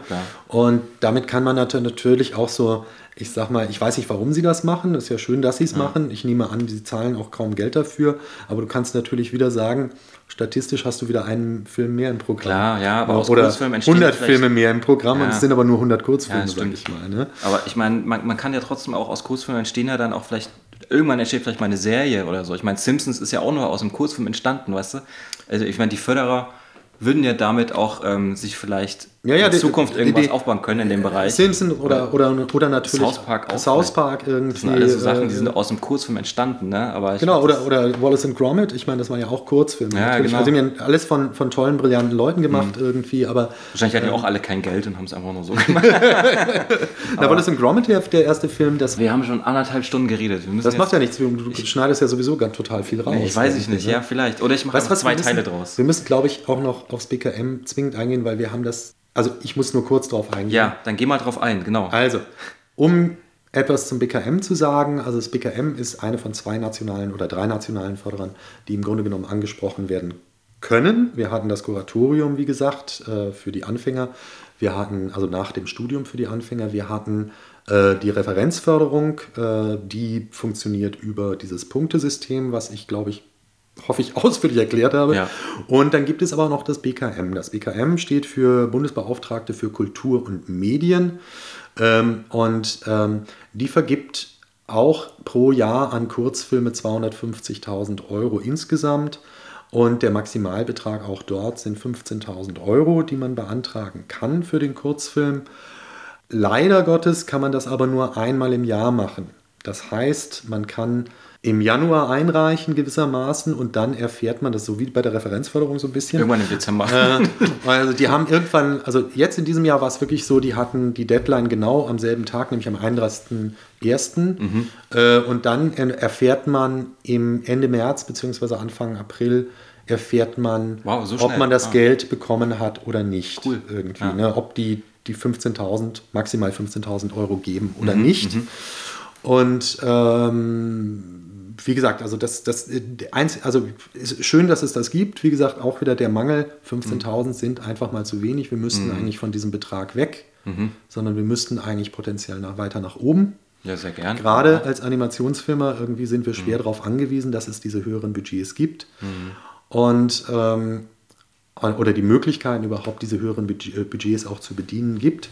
Und damit kann man nat- natürlich auch so, ich sag mal, ich weiß nicht, warum sie das machen. Ist ja schön, dass sie es machen. Ich nehme an, sie zahlen auch kaum Geld dafür. Aber du kannst natürlich wieder sagen, statistisch hast du wieder einen Film mehr im Programm. Klar, ja, aber aus Oder Kurzfilmen entstehen 100 vielleicht- Filme mehr im Programm und Ja. es sind aber nur 100 Kurzfilme, Ja, sag ich mal. Ne? Aber ich meine, man, man kann ja trotzdem auch aus Kurzfilmen entstehen ja dann auch vielleicht, irgendwann entsteht vielleicht mal eine Serie oder so. Ich meine, Simpsons ist ja auch nur aus einem Kurzfilm entstanden, weißt du? Also ich meine, die Förderer würden ja damit auch ähm, sich vielleicht Ja, ja, in die- Zukunft die- irgendwas die- aufbauen können in dem Bereich. Simpson oder, oder, oder natürlich South Park auch South. Park irgendwie. Das sind alles so Sachen, äh, die sind aus dem Kurzfilm entstanden, ne? Aber ich Genau, oder, oder Wallace and Gromit, ich meine, das waren ja auch Kurzfilme. Ja, natürlich. genau. Also, die haben alles von, von tollen, brillanten Leuten gemacht irgendwie, aber Wahrscheinlich hatten die auch alle kein Geld und haben es einfach nur so [LAUGHS] gemacht. na, Wallace and Gromit, der, der erste Film, das, Wir haben schon anderthalb Stunden geredet. Das macht ja nichts, du, du schneidest ja sowieso ganz total viel raus. Nee, ich weiß ich nicht, ne? ja, vielleicht. Oder ich mache zwei müssen, Teile draus. Wir müssen, glaube ich, auch noch aufs BKM zwingend eingehen, weil wir haben das, also ich muss nur kurz drauf eingehen. Ja, dann geh mal drauf ein, genau. Also, um etwas zum BKM zu sagen. Also das BKM ist eine von zwei nationalen oder drei nationalen Förderern, die im Grunde genommen angesprochen werden können. Wir hatten das Kuratorium, wie gesagt, äh, für die Anfänger. Wir hatten, also nach dem Studium für die Anfänger, wir hatten äh, die Referenzförderung, äh, die funktioniert über dieses Punktesystem, was ich glaube ich hoffe ich, [LAUGHS] ausführlich erklärt habe. Ja. Und dann gibt es aber noch das BKM. Das BKM steht für Bundesbeauftragte für Kultur und Medien. Ähm, und ähm, die vergibt auch pro Jahr an Kurzfilme 250.000 Euro insgesamt. Und der Maximalbetrag auch dort sind 15.000 Euro, die man beantragen kann für den Kurzfilm. Leider Gottes kann man das aber nur einmal im Jahr machen. Das heißt, man kann im Januar einreichen gewissermaßen und dann erfährt man das so wie bei der Referenzförderung so ein bisschen. Irgendwann im Dezember. Äh, also die haben irgendwann, also jetzt in diesem Jahr war es wirklich so, die hatten die Deadline genau am selben Tag, nämlich am 31.01. Mhm. Äh, und dann erfährt man im Ende März bzw. Anfang April erfährt man, wow, so ob man das ah. Geld bekommen hat oder nicht. Cool. Irgendwie, ja. ne? ob die die 15.000, maximal 15.000 Euro geben oder mhm. nicht. Mhm. Und ähm, wie gesagt, also das, das also ist schön, dass es das gibt. Wie gesagt, auch wieder der Mangel. 15.000 mhm. sind einfach mal zu wenig. Wir müssten mhm. eigentlich von diesem Betrag weg, mhm. sondern wir müssten eigentlich potenziell nach, weiter nach oben. Ja, sehr gern. Gerade ja. als Animationsfirma irgendwie sind wir schwer mhm. darauf angewiesen, dass es diese höheren Budgets gibt. Mhm. Und ähm, oder die Möglichkeiten überhaupt diese höheren Budgets auch zu bedienen gibt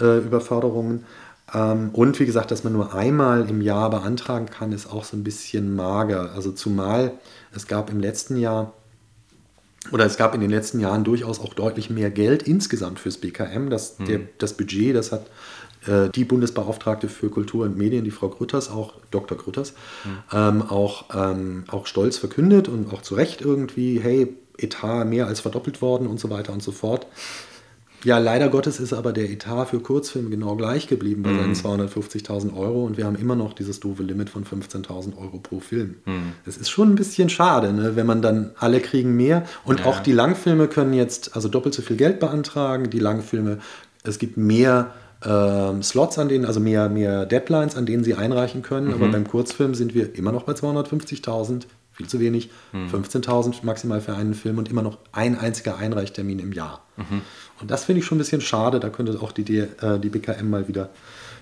äh, über Förderungen. Ähm, und wie gesagt, dass man nur einmal im Jahr beantragen kann, ist auch so ein bisschen mager. Also zumal es gab im letzten Jahr oder es gab in den letzten Jahren durchaus auch deutlich mehr Geld insgesamt fürs BKM. Das, mhm. der, das Budget, das hat äh, die Bundesbeauftragte für Kultur und Medien, die Frau Grütters, auch Dr. Grütters, mhm. ähm, auch, ähm, auch stolz verkündet und auch zu Recht irgendwie, hey, Etat mehr als verdoppelt worden und so weiter und so fort. Ja, leider Gottes ist aber der Etat für Kurzfilme genau gleich geblieben bei seinen 250.000 mhm. Euro und wir haben immer noch dieses doofe Limit von 15.000 Euro pro Film. Mhm. Das ist schon ein bisschen schade, ne? wenn man dann alle kriegen mehr und ja. auch die Langfilme können jetzt also doppelt so viel Geld beantragen. Die Langfilme, es gibt mehr ähm, Slots an denen, also mehr, mehr Deadlines, an denen sie einreichen können, mhm. aber beim Kurzfilm sind wir immer noch bei 250.000 viel zu wenig. Mhm. 15.000 maximal für einen Film und immer noch ein einziger Einreichtermin im Jahr. Mhm. Und das finde ich schon ein bisschen schade. Da könnte auch die, äh, die BKM mal wieder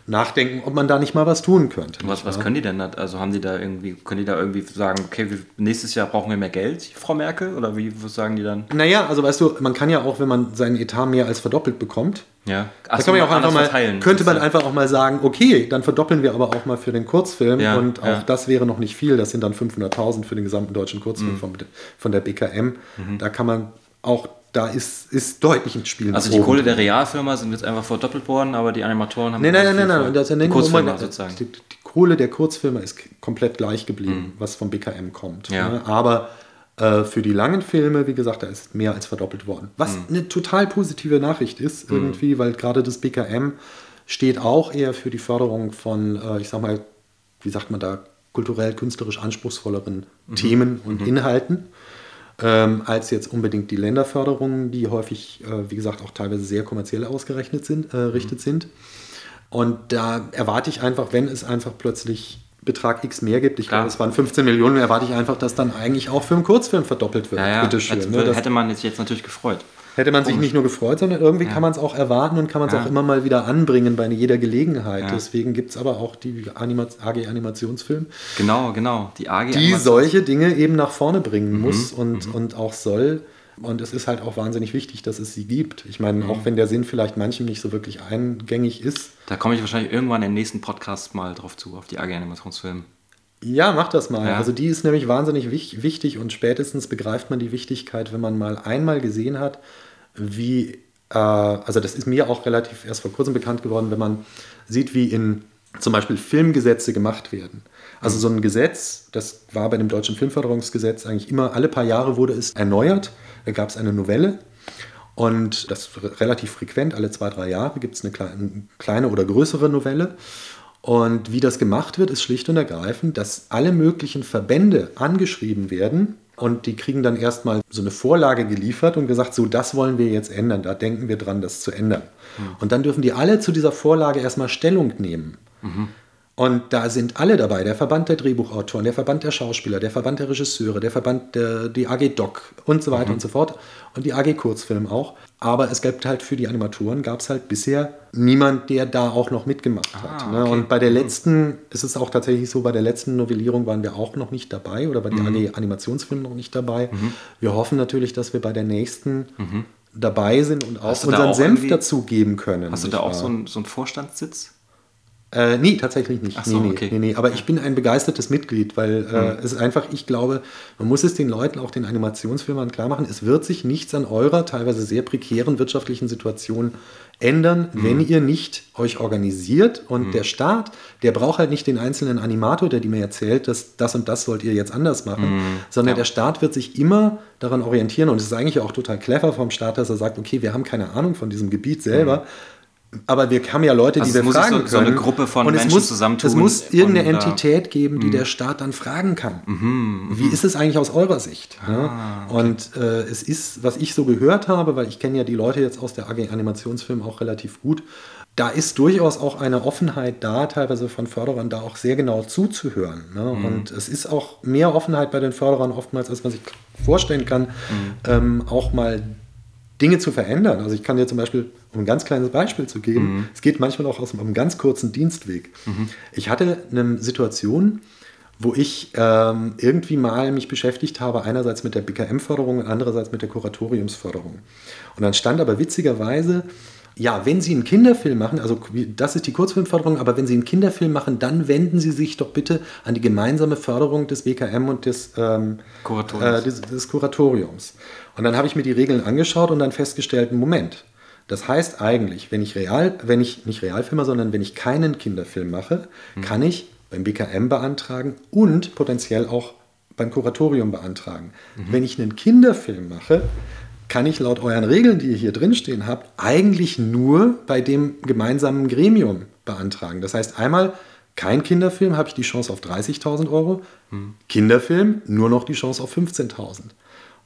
nachdenken, ob man da nicht mal was tun könnte. Was, was können die denn? Also haben die da irgendwie, können die da irgendwie sagen, okay, nächstes Jahr brauchen wir mehr Geld, Frau Merkel? Oder wie was sagen die dann? Naja, also weißt du, man kann ja auch, wenn man seinen Etat mehr als verdoppelt bekommt, ja. Ach, da kann man ja auch einfach mal, verteilen. könnte man einfach auch mal sagen, okay, dann verdoppeln wir aber auch mal für den Kurzfilm ja, und auch ja. das wäre noch nicht viel, das sind dann 500.000 für den gesamten deutschen Kurzfilm mhm. von, von der BKM. Mhm. Da kann man auch da ist, ist deutlich ins Spiel. Also die Kohle der Realfirma sind jetzt einfach verdoppelt worden, aber die Animatoren haben. Nein, nein, nein, nein, das die Kurzfirma sozusagen. Die, die, Kohle der Kurzfirma ist komplett gleich geblieben, mhm. was vom BKM kommt. Ja. Ne? Aber äh, für die langen Filme, wie gesagt, da ist mehr als verdoppelt worden. Was mhm. eine total positive Nachricht ist, mhm. irgendwie, weil gerade das BKM steht auch eher für die Förderung von, äh, ich sag mal, wie sagt man da, kulturell, künstlerisch anspruchsvolleren mhm. Themen und mhm. Inhalten ähm, als jetzt unbedingt die Länderförderungen, die häufig, äh, wie gesagt, auch teilweise sehr kommerziell ausgerechnet sind, äh, richtet mhm. sind. Und da erwarte ich einfach, wenn es einfach plötzlich Betrag X mehr gibt, ich glaube, es waren 15 Millionen, erwarte ich einfach, dass dann eigentlich auch für einen Kurzfilm verdoppelt wird. Ja, ja. Bitte schön. Ne? Hätte man jetzt natürlich gefreut hätte man sich nicht nur gefreut, sondern irgendwie ja. kann man es auch erwarten und kann man es ja. auch immer mal wieder anbringen bei jeder Gelegenheit. Ja. Deswegen gibt es aber auch die Anima AG Animationsfilm. Genau, genau. Die AG Die solche Dinge eben nach vorne bringen mhm. muss und, mhm. und auch soll. Und es ist halt auch wahnsinnig wichtig, dass es sie gibt. Ich meine, mhm. auch wenn der Sinn vielleicht manchem nicht so wirklich eingängig ist. Da komme ich wahrscheinlich irgendwann im nächsten Podcast mal drauf zu, auf die AG Animationsfilm. Ja, mach das mal. Ja. Also die ist nämlich wahnsinnig wichtig und spätestens begreift man die Wichtigkeit, wenn man mal einmal gesehen hat, wie, äh, also das ist mir auch relativ erst vor kurzem bekannt geworden, wenn man sieht, wie in zum Beispiel Filmgesetze gemacht werden. Also so ein Gesetz, das war bei dem deutschen Filmförderungsgesetz eigentlich immer, alle paar Jahre wurde es erneuert, da gab es eine Novelle und das relativ frequent, alle zwei, drei Jahre gibt es eine kleine oder größere Novelle. Und wie das gemacht wird, ist schlicht und ergreifend, dass alle möglichen Verbände angeschrieben werden und die kriegen dann erstmal so eine Vorlage geliefert und gesagt, so das wollen wir jetzt ändern, da denken wir dran, das zu ändern. Mhm. Und dann dürfen die alle zu dieser Vorlage erstmal Stellung nehmen. Mhm. Und da sind alle dabei, der Verband der Drehbuchautoren, der Verband der Schauspieler, der Verband der Regisseure, der Verband der die AG Doc und so weiter mhm. und so fort und die AG Kurzfilm auch. Aber es gibt halt für die Animatoren gab es halt bisher niemand, der da auch noch mitgemacht ah, hat. Ne? Okay. Und bei der mhm. letzten, ist es auch tatsächlich so, bei der letzten Novellierung waren wir auch noch nicht dabei oder bei der mhm. AG Animationsfilm noch nicht dabei. Mhm. Wir hoffen natürlich, dass wir bei der nächsten mhm. dabei sind und auch unseren auch Senf dazugeben können. Hast du da auch so einen, so einen Vorstandssitz? Äh, nee, tatsächlich nicht. So, nee, okay. nee, nee, Aber ich bin ein begeistertes Mitglied, weil äh, mhm. es ist einfach, ich glaube, man muss es den Leuten, auch den Animationsfilmern klar machen, es wird sich nichts an eurer teilweise sehr prekären wirtschaftlichen Situation ändern, mhm. wenn ihr nicht euch organisiert. Und mhm. der Staat, der braucht halt nicht den einzelnen Animator, der mir erzählt, dass das und das sollt ihr jetzt anders machen, mhm. sondern ja. der Staat wird sich immer daran orientieren. Und es ist eigentlich auch total clever vom Staat, dass er sagt, okay, wir haben keine Ahnung von diesem Gebiet selber mhm aber wir haben ja Leute, die also wir fragen so, können. So eine Gruppe von und Menschen muss, zusammentun. Es muss irgendeine Entität geben, die mhm. der Staat dann fragen kann. Mhm, Wie ist es eigentlich aus eurer Sicht? Ah, okay. Und äh, es ist, was ich so gehört habe, weil ich kenne ja die Leute jetzt aus der AG Animationsfilm auch relativ gut, da ist durchaus auch eine Offenheit da, teilweise von Förderern da auch sehr genau zuzuhören. Ne? Mhm. Und es ist auch mehr Offenheit bei den Förderern oftmals, als man sich vorstellen kann, mhm. ähm, auch mal Dinge zu verändern. Also ich kann dir zum Beispiel, um ein ganz kleines Beispiel zu geben, mhm. es geht manchmal auch aus einem ganz kurzen Dienstweg. Mhm. Ich hatte eine Situation, wo ich ähm, irgendwie mal mich beschäftigt habe, einerseits mit der BKM-Förderung und andererseits mit der Kuratoriumsförderung. Und dann stand aber witzigerweise, ja, wenn Sie einen Kinderfilm machen, also das ist die Kurzfilmförderung, aber wenn Sie einen Kinderfilm machen, dann wenden Sie sich doch bitte an die gemeinsame Förderung des BKM und des, ähm, Kuratoriums. Äh, des, des Kuratoriums. Und dann habe ich mir die Regeln angeschaut und dann festgestellt, Moment, das heißt eigentlich, wenn ich real, wenn ich nicht Realfilmer, sondern wenn ich keinen Kinderfilm mache, mhm. kann ich beim BKM beantragen und potenziell auch beim Kuratorium beantragen. Mhm. Wenn ich einen Kinderfilm mache, kann ich laut euren Regeln, die ihr hier drinstehen habt, eigentlich nur bei dem gemeinsamen Gremium beantragen. Das heißt, einmal kein Kinderfilm, habe ich die Chance auf 30.000 Euro. Mhm. Kinderfilm, nur noch die Chance auf 15.000.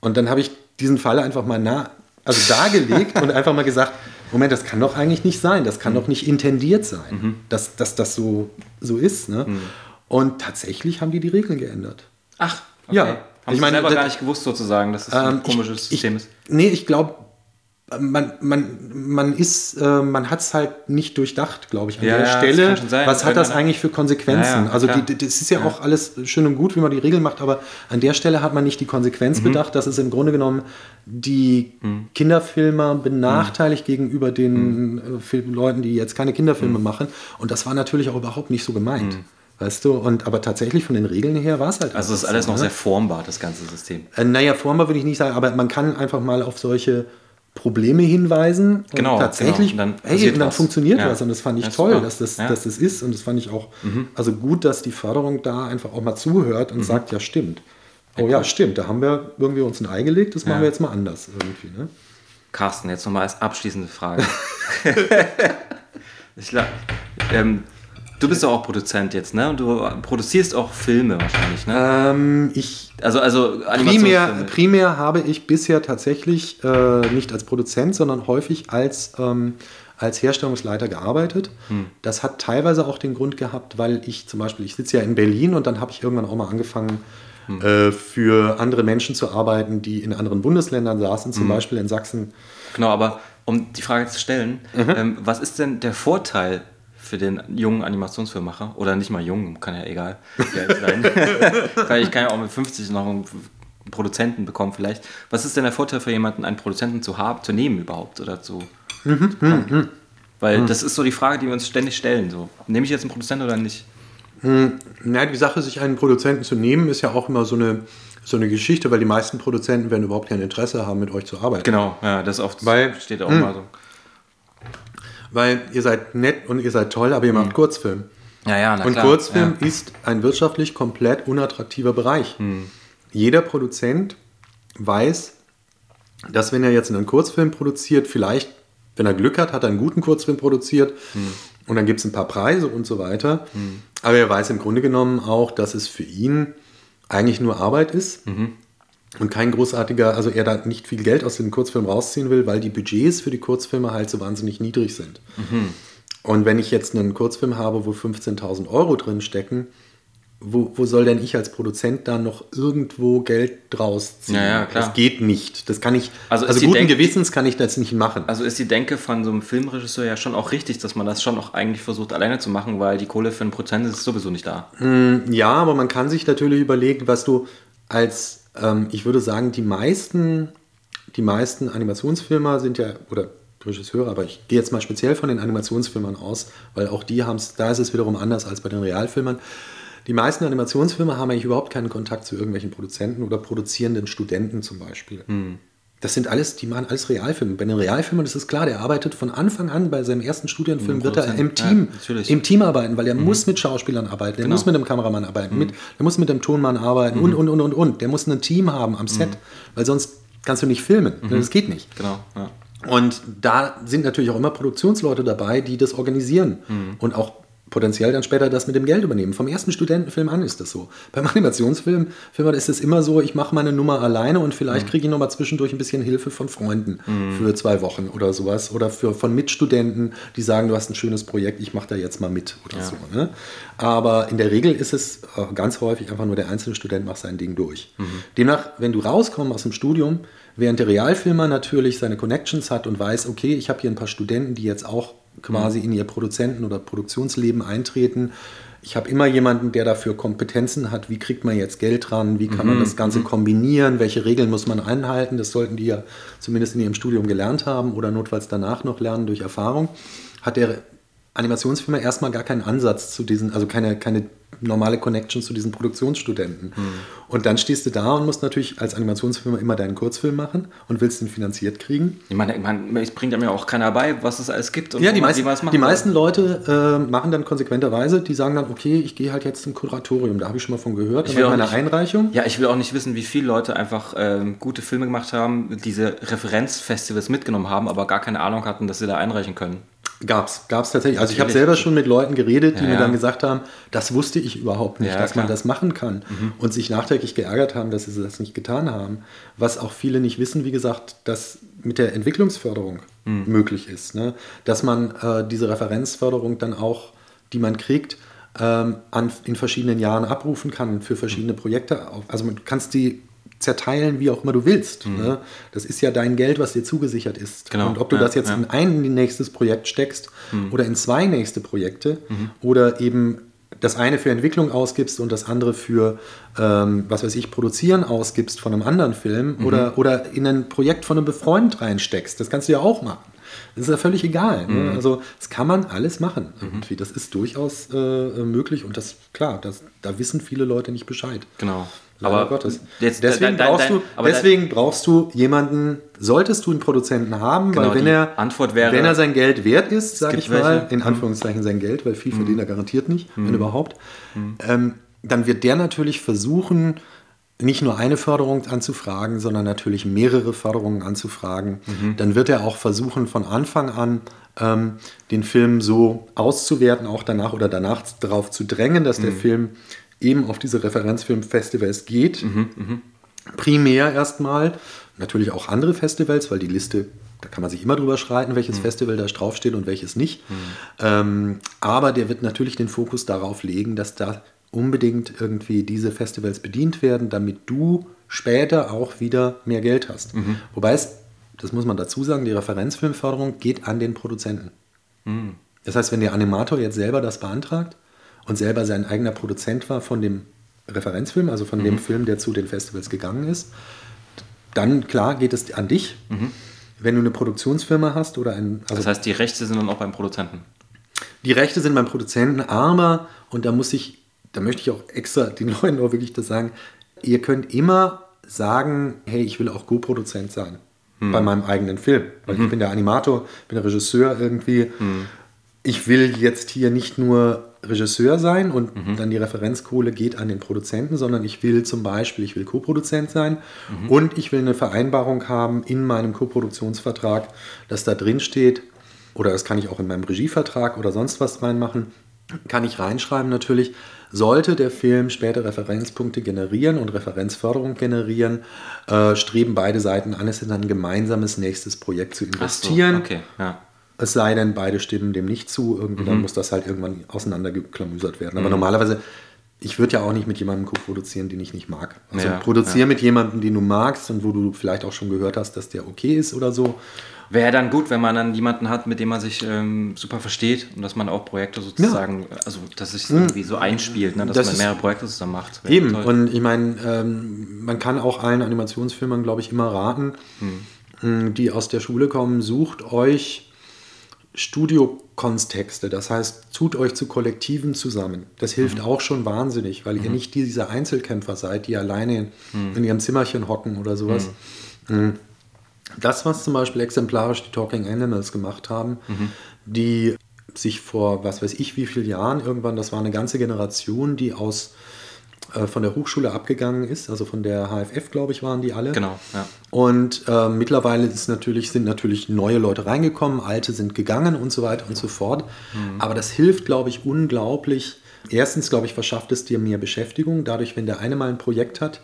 Und dann habe ich diesen Fall einfach mal nah, also dargelegt und einfach mal gesagt, Moment, das kann doch eigentlich nicht sein, das kann mhm. doch nicht intendiert sein, mhm. dass, dass das so, so ist. Ne? Mhm. Und tatsächlich haben die die Regeln geändert. Ach, okay. ja. Haben ich meine, selber gar nicht gewusst sozusagen, dass es das ein ähm, komisches ich, System ist. Nee, ich glaube, man, man, man ist, äh, man hat es halt nicht durchdacht, glaube ich, an ja, der ja, Stelle. Was hat das eigentlich für Konsequenzen? Ja, also die, das ist ja, auch alles schön und gut, wie man die Regeln macht, aber an der Stelle hat man nicht die Konsequenz mhm. bedacht, dass es im Grunde genommen die mhm. Kinderfilmer benachteiligt mhm. gegenüber den mhm. Äh, Leuten, die jetzt keine Kinderfilme mhm. machen. Und das war natürlich auch überhaupt nicht so gemeint. Mhm. Weißt du, und aber tatsächlich von den Regeln her war es halt. Also es ist alles so, noch ne? sehr formbar, das ganze System. Äh, naja, formbar würde ich nicht sagen, aber man kann einfach mal auf solche Probleme hinweisen. Genau. Und tatsächlich, genau. Und dann, hey, dann funktioniert ja. was. Und das fand ich ja, toll, dass das, ja. dass das ist. Und das fand ich auch, mhm. also gut, dass die Förderung da einfach auch mal zuhört und mhm. sagt, ja, stimmt. Oh ja, stimmt, da haben wir irgendwie uns ein Ei gelegt, das machen wir jetzt mal anders irgendwie. Ne? Carsten, jetzt nochmal als abschließende Frage. [LAUGHS] [LAUGHS] ich, ähm, Du bist doch auch Produzent jetzt, ne? Und du produzierst auch Filme wahrscheinlich, ne? Ähm, ich also also primär, primär habe ich bisher tatsächlich äh, nicht als Produzent, sondern häufig als ähm, als Herstellungsleiter gearbeitet. Hm. Das hat teilweise auch den Grund gehabt, weil ich zum Beispiel, ich sitze ja in Berlin und dann habe ich irgendwann auch mal angefangen, hm. äh, für andere Menschen zu arbeiten, die in anderen Bundesländern saßen, zum hm. Beispiel in Sachsen. Genau, aber um die Frage zu stellen, mhm. ähm, was ist denn der Vorteil für den jungen Animationsfilmmacher, oder nicht mal jung, kann ja egal sein. [LAUGHS] [LAUGHS] ich kann ja auch mit 50 noch einen Produzenten bekommen vielleicht. Was ist denn der Vorteil für jemanden, einen Produzenten zu haben, zu nehmen überhaupt oder zu mhm, mhm. Weil mhm. das ist so die Frage, die wir uns ständig stellen. So, nehme ich jetzt einen Produzenten oder nicht? Mhm. Na, die Sache, sich einen Produzenten zu nehmen, ist ja auch immer so eine, so eine Geschichte, weil die meisten Produzenten werden überhaupt kein Interesse haben, mit euch zu arbeiten. Genau, ja, das oft weil, steht auch mh. mal so. Weil ihr seid nett und ihr seid toll, aber ihr macht mhm. Kurzfilm. Ja, ja, na Und klar. Kurzfilm ja. ist ein wirtschaftlich komplett unattraktiver Bereich. Mhm. Jeder Produzent weiß, dass wenn er jetzt einen Kurzfilm produziert, vielleicht, wenn er Glück hat, hat er einen guten Kurzfilm produziert mhm. und dann gibt es ein paar Preise und so weiter. Mhm. Aber er weiß im Grunde genommen auch, dass es für ihn eigentlich nur Arbeit ist. Mhm und kein großartiger, also er da nicht viel Geld aus dem Kurzfilm rausziehen will, weil die Budgets für die Kurzfilme halt so wahnsinnig niedrig sind. Mhm. Und wenn ich jetzt einen Kurzfilm habe, wo 15.000 Euro drin stecken, wo, wo soll denn ich als Produzent da noch irgendwo Geld draus ziehen? Ja, ja, klar. Das geht nicht. Das kann ich, Also also, guten Denk- Gewissens kann ich das nicht machen. Also ist die Denke von so einem Filmregisseur ja schon auch richtig, dass man das schon auch eigentlich versucht alleine zu machen, weil die Kohle für einen Prozent ist sowieso nicht da. Ja, aber man kann sich natürlich überlegen, was du als, ähm, ich würde sagen, die meisten, die meisten Animationsfilmer sind ja, oder Regisseure, aber ich gehe jetzt mal speziell von den Animationsfilmern aus, weil auch die haben es, da ist es wiederum anders als bei den Realfilmern. Die meisten Animationsfilme haben eigentlich überhaupt keinen Kontakt zu irgendwelchen Produzenten oder produzierenden Studenten zum Beispiel. Das sind alles, die machen alles Realfilme. Bei den Realfilmern ist es klar, der arbeitet von Anfang an bei seinem ersten Studienfilm, wird er im Team, ja, im Team arbeiten, weil er muss mit Schauspielern arbeiten, der Genau. muss mit dem Kameramann arbeiten, mit, der muss mit dem Tonmann arbeiten und, und, und, und, und. Der muss ein Team haben am Set, weil sonst kannst du nicht filmen. Das geht nicht. Genau. Ja. Und da sind natürlich auch immer Produktionsleute dabei, die das organisieren und auch potenziell dann später das mit dem Geld übernehmen. Vom ersten Studentenfilm an ist das so. Beim Animationsfilm Film ist es immer so, ich mache meine Nummer alleine und vielleicht kriege ich noch mal zwischendurch ein bisschen Hilfe von Freunden für zwei Wochen oder sowas oder für, von Mitstudenten, die sagen, du hast ein schönes Projekt, ich mache da jetzt mal mit oder so. Ne? Aber in der Regel ist es äh, ganz häufig einfach nur der einzelne Student macht sein Ding durch. Demnach, wenn du rauskommst aus dem Studium, während der Realfilmer natürlich seine Connections hat und weiß, okay, ich habe hier ein paar Studenten, die jetzt auch quasi in ihr Produzenten- oder Produktionsleben eintreten. Ich habe immer jemanden, der dafür Kompetenzen hat. Wie kriegt man jetzt Geld ran? Wie kann man das Ganze kombinieren? Welche Regeln muss man einhalten? Das sollten die ja zumindest in ihrem Studium gelernt haben oder notfalls danach noch lernen durch Erfahrung. Hat der Animationsfilmer erstmal gar keinen Ansatz zu diesen, also keine, keine normale Connection zu diesen Produktionsstudenten. Und dann stehst du da und musst natürlich als Animationsfilmer immer deinen Kurzfilm machen und willst ihn finanziert kriegen. Ich meine, ich meine, es bringt ja mir auch keiner bei, was es alles gibt und Ja, die, man- meisten, man die soll. meisten Leute äh, machen dann konsequenterweise, die sagen dann, okay, ich gehe halt jetzt zum Kuratorium, da habe ich schon mal von gehört, Ich will auch meine nicht- Einreichung. Ja, ich will auch nicht wissen, wie viele Leute einfach ähm, gute Filme gemacht haben, diese Referenzfestivals mitgenommen haben, aber gar keine Ahnung hatten, dass sie da einreichen können. Gab's, gab's tatsächlich. Also ich habe Natürlich. selber schon mit Leuten geredet, die Ja, mir dann gesagt haben, das wusste ich überhaupt nicht, Ja, dass man klar. Mhm. das machen kann. Und sich nachträglich geärgert haben, dass sie das nicht getan haben. Was auch viele nicht wissen, wie gesagt, dass mit der Entwicklungsförderung Mhm. möglich ist. Ne? Dass man äh, diese Referenzförderung dann auch, die man kriegt, ähm, an, in verschiedenen Jahren abrufen kann für verschiedene Projekte. Auf, also du kannst die zerteilen, wie auch immer du willst. Ne? Das ist ja dein Geld, was dir zugesichert ist. Genau. Und ob du Ja, das jetzt ja. in ein nächstes Projekt steckst oder in zwei nächste Projekte oder eben das eine für Entwicklung ausgibst und das andere für, ähm, was weiß ich, Produzieren ausgibst von einem anderen Film oder, oder in ein Projekt von einem Befreund reinsteckst. Das kannst du ja auch machen. Das ist ja völlig egal. Ne? Also das kann man alles machen irgendwie. Das ist durchaus äh, möglich und das, klar, das, da wissen viele Leute nicht Bescheid. Genau. Leider aber Gottes. Jetzt, deswegen, dein- brauchst dein- du, aber dein- deswegen brauchst du jemanden, solltest du einen Produzenten haben, Genau, weil wenn er, wäre- wenn er sein Geld wert ist, sage ich mal, welche. Mhm. in Anführungszeichen sein Geld, weil viel verdient er garantiert nicht, wenn überhaupt, ähm, dann wird der natürlich versuchen, nicht nur eine Förderung anzufragen, sondern natürlich mehrere Förderungen anzufragen. Mhm. Dann wird er auch versuchen, von Anfang an ähm, den Film so auszuwerten, auch danach oder danach darauf zu drängen, dass Mhm. der Film eben auf diese Referenzfilmfestivals geht. Mhm, Primär erstmal, natürlich auch andere Festivals, weil die Liste, da kann man sich immer drüber streiten, welches Festival da draufsteht und welches nicht. Ähm, aber der wird natürlich den Fokus darauf legen, dass da unbedingt irgendwie diese Festivals bedient werden, damit du später auch wieder mehr Geld hast. Wobei es, das muss man dazu sagen, die Referenzfilmförderung geht an den Produzenten. Das heißt, wenn der Animator jetzt selber das beantragt und selber sein eigener Produzent war von dem Referenzfilm, also von dem Film, der zu den Festivals gegangen ist, dann klar geht es an dich. Wenn du eine Produktionsfirma hast oder ein, also Das heißt, die Rechte sind dann auch beim Produzenten. die Rechte sind beim Produzenten, aber, und da muss ich, da möchte ich auch extra den [LAUGHS] Leuten auch wirklich das sagen, ihr könnt immer sagen, hey, ich will auch Co-Produzent sein bei meinem eigenen Film. Weil ich bin der Animator, bin der Regisseur irgendwie. Ich will jetzt hier nicht nur Regisseur sein und dann die Referenzkohle geht an den Produzenten, sondern ich will zum Beispiel, ich will Co-Produzent sein und ich will eine Vereinbarung haben in meinem Co-Produktionsvertrag, dass da drin steht, oder das kann ich auch in meinem Regievertrag oder sonst was reinmachen, kann ich reinschreiben natürlich, sollte der Film später Referenzpunkte generieren und Referenzförderung generieren, äh, streben beide Seiten an, es in ein gemeinsames nächstes Projekt zu Ach so, investieren. okay, ja. Es sei denn, beide stimmen dem nicht zu. Irgendwie dann muss das halt irgendwann auseinandergeklamüsert werden. Aber normalerweise, ich würde ja auch nicht mit jemandem co-produzieren, den ich nicht mag. Also Ja, produziere mit jemandem, den du magst und wo du vielleicht auch schon gehört hast, dass der okay ist oder so. Wäre dann gut, wenn man dann jemanden hat, mit dem man sich ähm, super versteht und dass man auch Projekte sozusagen, also dass sich irgendwie so einspielt, ne? dass Das man mehrere Projekte zusammen macht. Wäre Eben, toll. und ich meine, ähm, man kann auch allen Animationsfilmern, glaube ich, immer raten, mh, die aus der Schule kommen, sucht euch Studiokontexte. Das heißt, tut euch zu Kollektiven zusammen. Das hilft auch schon wahnsinnig, weil ihr nicht diese Einzelkämpfer seid, die alleine in ihrem Zimmerchen hocken oder sowas. Mhm. Das, was zum Beispiel exemplarisch die Talking Animals gemacht haben, die sich vor, was weiß ich, wie vielen Jahren irgendwann, das war eine ganze Generation, die aus von der Hochschule abgegangen ist, also von der HFF, glaube ich, waren die alle. Genau, ja. Und äh, mittlerweile ist natürlich, sind natürlich neue Leute reingekommen, alte sind gegangen und so weiter und so fort. Aber das hilft, glaube ich, unglaublich. Erstens, glaube ich, verschafft es dir mehr Beschäftigung. Dadurch, wenn der eine mal ein Projekt hat,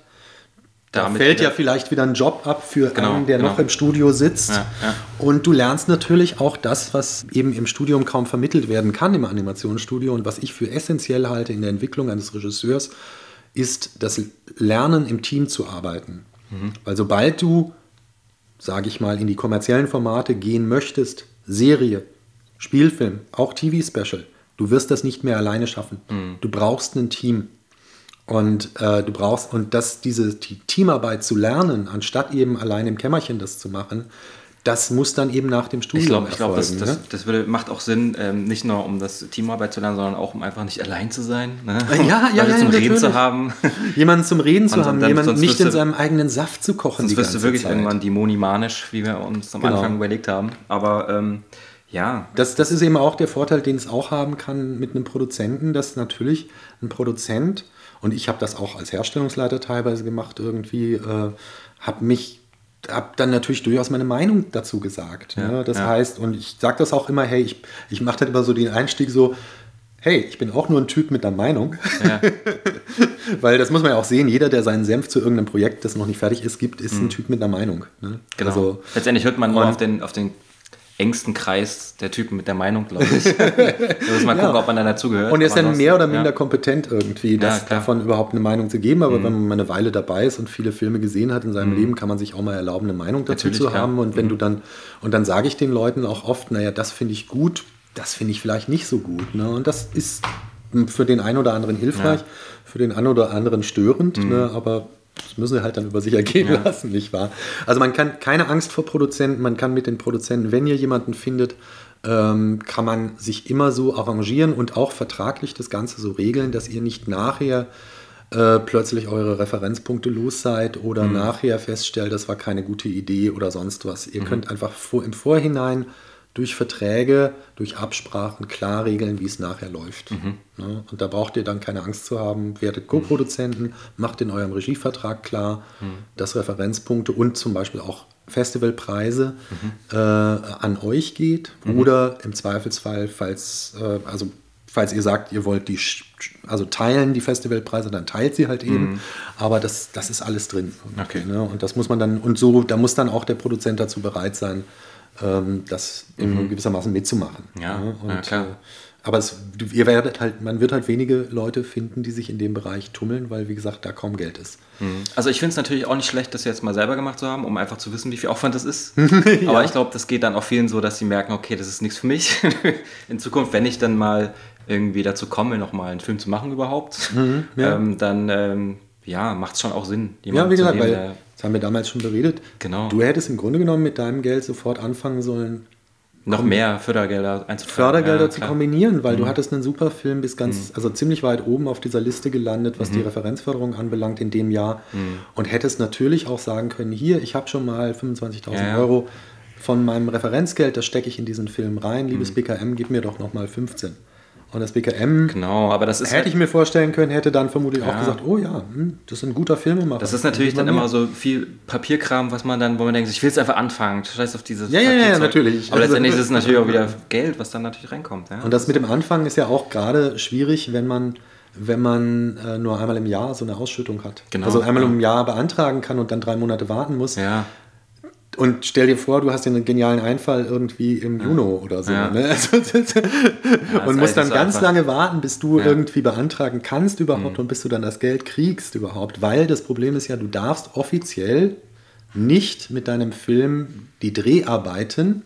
da fällt ja vielleicht wieder ein Job ab für Genau, einen, der genau. noch im Studio sitzt. Ja, ja. Und du lernst natürlich auch das, was eben im Studium kaum vermittelt werden kann im Animationsstudio und was ich für essentiell halte in der Entwicklung eines Regisseurs, ist das Lernen im Team zu arbeiten. Mhm. Weil sobald du, sage ich mal, in die kommerziellen Formate gehen möchtest, Serie, Spielfilm, auch TV-Special, du wirst das nicht mehr alleine schaffen. Mhm. Du brauchst ein Team. Und äh, du brauchst, und das, diese die Teamarbeit zu lernen, anstatt eben allein im Kämmerchen das zu machen, das muss dann eben nach dem Studium Ich glaube, ich glaub, das, das, ne? das würde, macht auch Sinn, ähm, nicht nur um das Teamarbeit zu lernen, sondern auch um einfach nicht allein zu sein. Ne? [LAUGHS] Ja, ja, ja, zum Reden natürlich. zu haben. [LAUGHS] Jemanden zum Reden zu haben, jemanden nicht in seinem eigenen Saft zu kochen. Sonst wirst du wirklich Zeit. irgendwann demonisch, wie wir uns am Genau. Anfang überlegt haben. Aber ähm, ja, Das, das ist eben auch der Vorteil, den es auch haben kann mit einem Produzenten, dass natürlich ein Produzent, und ich habe das auch als Herstellungsleiter teilweise gemacht, irgendwie, äh, habe mich, habe dann natürlich durchaus meine Meinung dazu gesagt. Ja, ne? Das ja. heißt, und ich sage das auch immer, hey, ich, ich mache dann immer so den Einstieg so, hey, ich bin auch nur ein Typ mit einer Meinung. ja, [LAUGHS] Weil das muss man ja auch sehen, jeder, der seinen Senf zu irgendeinem Projekt, das noch nicht fertig ist, gibt, ist ein Typ mit einer Meinung. Ne? Mhm. genau. Also, Letztendlich hört man nur auf den, auf den engsten Kreis der Typen mit der Meinung, glaube ich. [LAUGHS] da muss man gucken, ob man dann dazugehört. Und er ist dann mehr oder minder ja. kompetent irgendwie, das, Ja. Mhm. davon überhaupt eine Meinung zu geben. Aber wenn man mal eine Weile dabei ist und viele Filme gesehen hat in seinem Leben, kann man sich auch mal erlauben, eine Meinung dazu Natürlich, zu klar. haben. Und Mhm. wenn du dann, und dann sage ich den Leuten auch oft, naja, das finde ich gut, das finde ich vielleicht nicht so gut. Ne? Und das ist für den einen oder anderen hilfreich, Ja. Mhm. für den einen oder anderen störend, ne? aber das müssen sie halt dann über sich ergehen Ja. lassen, nicht wahr? Also man kann keine Angst vor Produzenten, man kann mit den Produzenten, wenn ihr jemanden findet, ähm, kann man sich immer so arrangieren und auch vertraglich das Ganze so regeln, dass ihr nicht nachher äh, plötzlich eure Referenzpunkte los seid oder nachher feststellt, das war keine gute Idee oder sonst was. Ihr könnt einfach vor, im Vorhinein durch Verträge, durch Absprachen klar regeln, wie es nachher läuft. Ne? Und da braucht ihr dann keine Angst zu haben. Werdet Co-Produzenten, macht in eurem Regievertrag klar, dass Referenzpunkte und zum Beispiel auch Festivalpreise äh, an euch geht. Oder im Zweifelsfall, falls, äh, also falls ihr sagt, ihr wollt die, also teilen die Festivalpreise, dann teilt sie halt eben. Aber das, das ist alles drin. Okay. Ne? Und das muss man dann, und so, da muss dann auch der Produzent dazu bereit sein, das in gewissermaßen mitzumachen. Ja? Und, ja, klar. Äh, aber es, ihr werdet halt, man wird halt wenige Leute finden, die sich in dem Bereich tummeln, weil, wie gesagt, da kaum Geld ist. Also ich finde es natürlich auch nicht schlecht, das jetzt mal selber gemacht zu haben, um einfach zu wissen, wie viel Aufwand das ist. [LAUGHS] Aber ich glaube, das geht dann auch vielen so, dass sie merken, okay, das ist nichts für mich. [LAUGHS] In Zukunft, wenn ich dann mal irgendwie dazu komme, nochmal einen Film zu machen überhaupt, ja. ähm, dann ähm, ja, macht es schon auch Sinn. Ja, wie gesagt, nehmen, weil, das haben wir damals schon beredet. Genau. Du hättest im Grunde genommen mit deinem Geld sofort anfangen sollen, noch mehr Fördergelder einzutragen. Fördergelder Ja, zu kombinieren, weil du hattest einen super Film bis ganz, also ziemlich weit oben auf dieser Liste gelandet, was die Referenzförderung anbelangt in dem Jahr und hättest natürlich auch sagen können, hier, ich habe schon mal 25.000 Ja, ja. Euro von meinem Referenzgeld, das stecke ich in diesen Film rein, liebes BKM, gib mir doch nochmal 15. Und das BKM, Genau, aber das ist hätte halt- ich mir vorstellen können, hätte dann vermutlich auch Ja. gesagt, oh ja, hm, das ist ein guter Filmemacher. Das ist natürlich dann immer so viel Papierkram, was man dann, wo man denkt, ich will es einfach anfangen. Scheiß auf dieses Ja, ja, ja, natürlich. Aber Also- letztendlich ist es natürlich auch wieder Geld, was dann natürlich reinkommt. Ja? Und das mit dem Anfang ist ja auch gerade schwierig, wenn man, wenn man äh, nur einmal im Jahr so eine Ausschüttung hat. Genau, also einmal ja. im Jahr beantragen kann und dann drei Monate warten muss. ja, und stell dir vor, du hast einen genialen Einfall irgendwie im Juno oder so. Ja. Ne? [LAUGHS] Also, und musst dann ganz einfach. lange warten, bis du Ja. irgendwie beantragen kannst Mhm. überhaupt und bis du dann das Geld kriegst überhaupt. Weil das Problem ist ja, du darfst offiziell nicht mit deinem Film die Dreharbeiten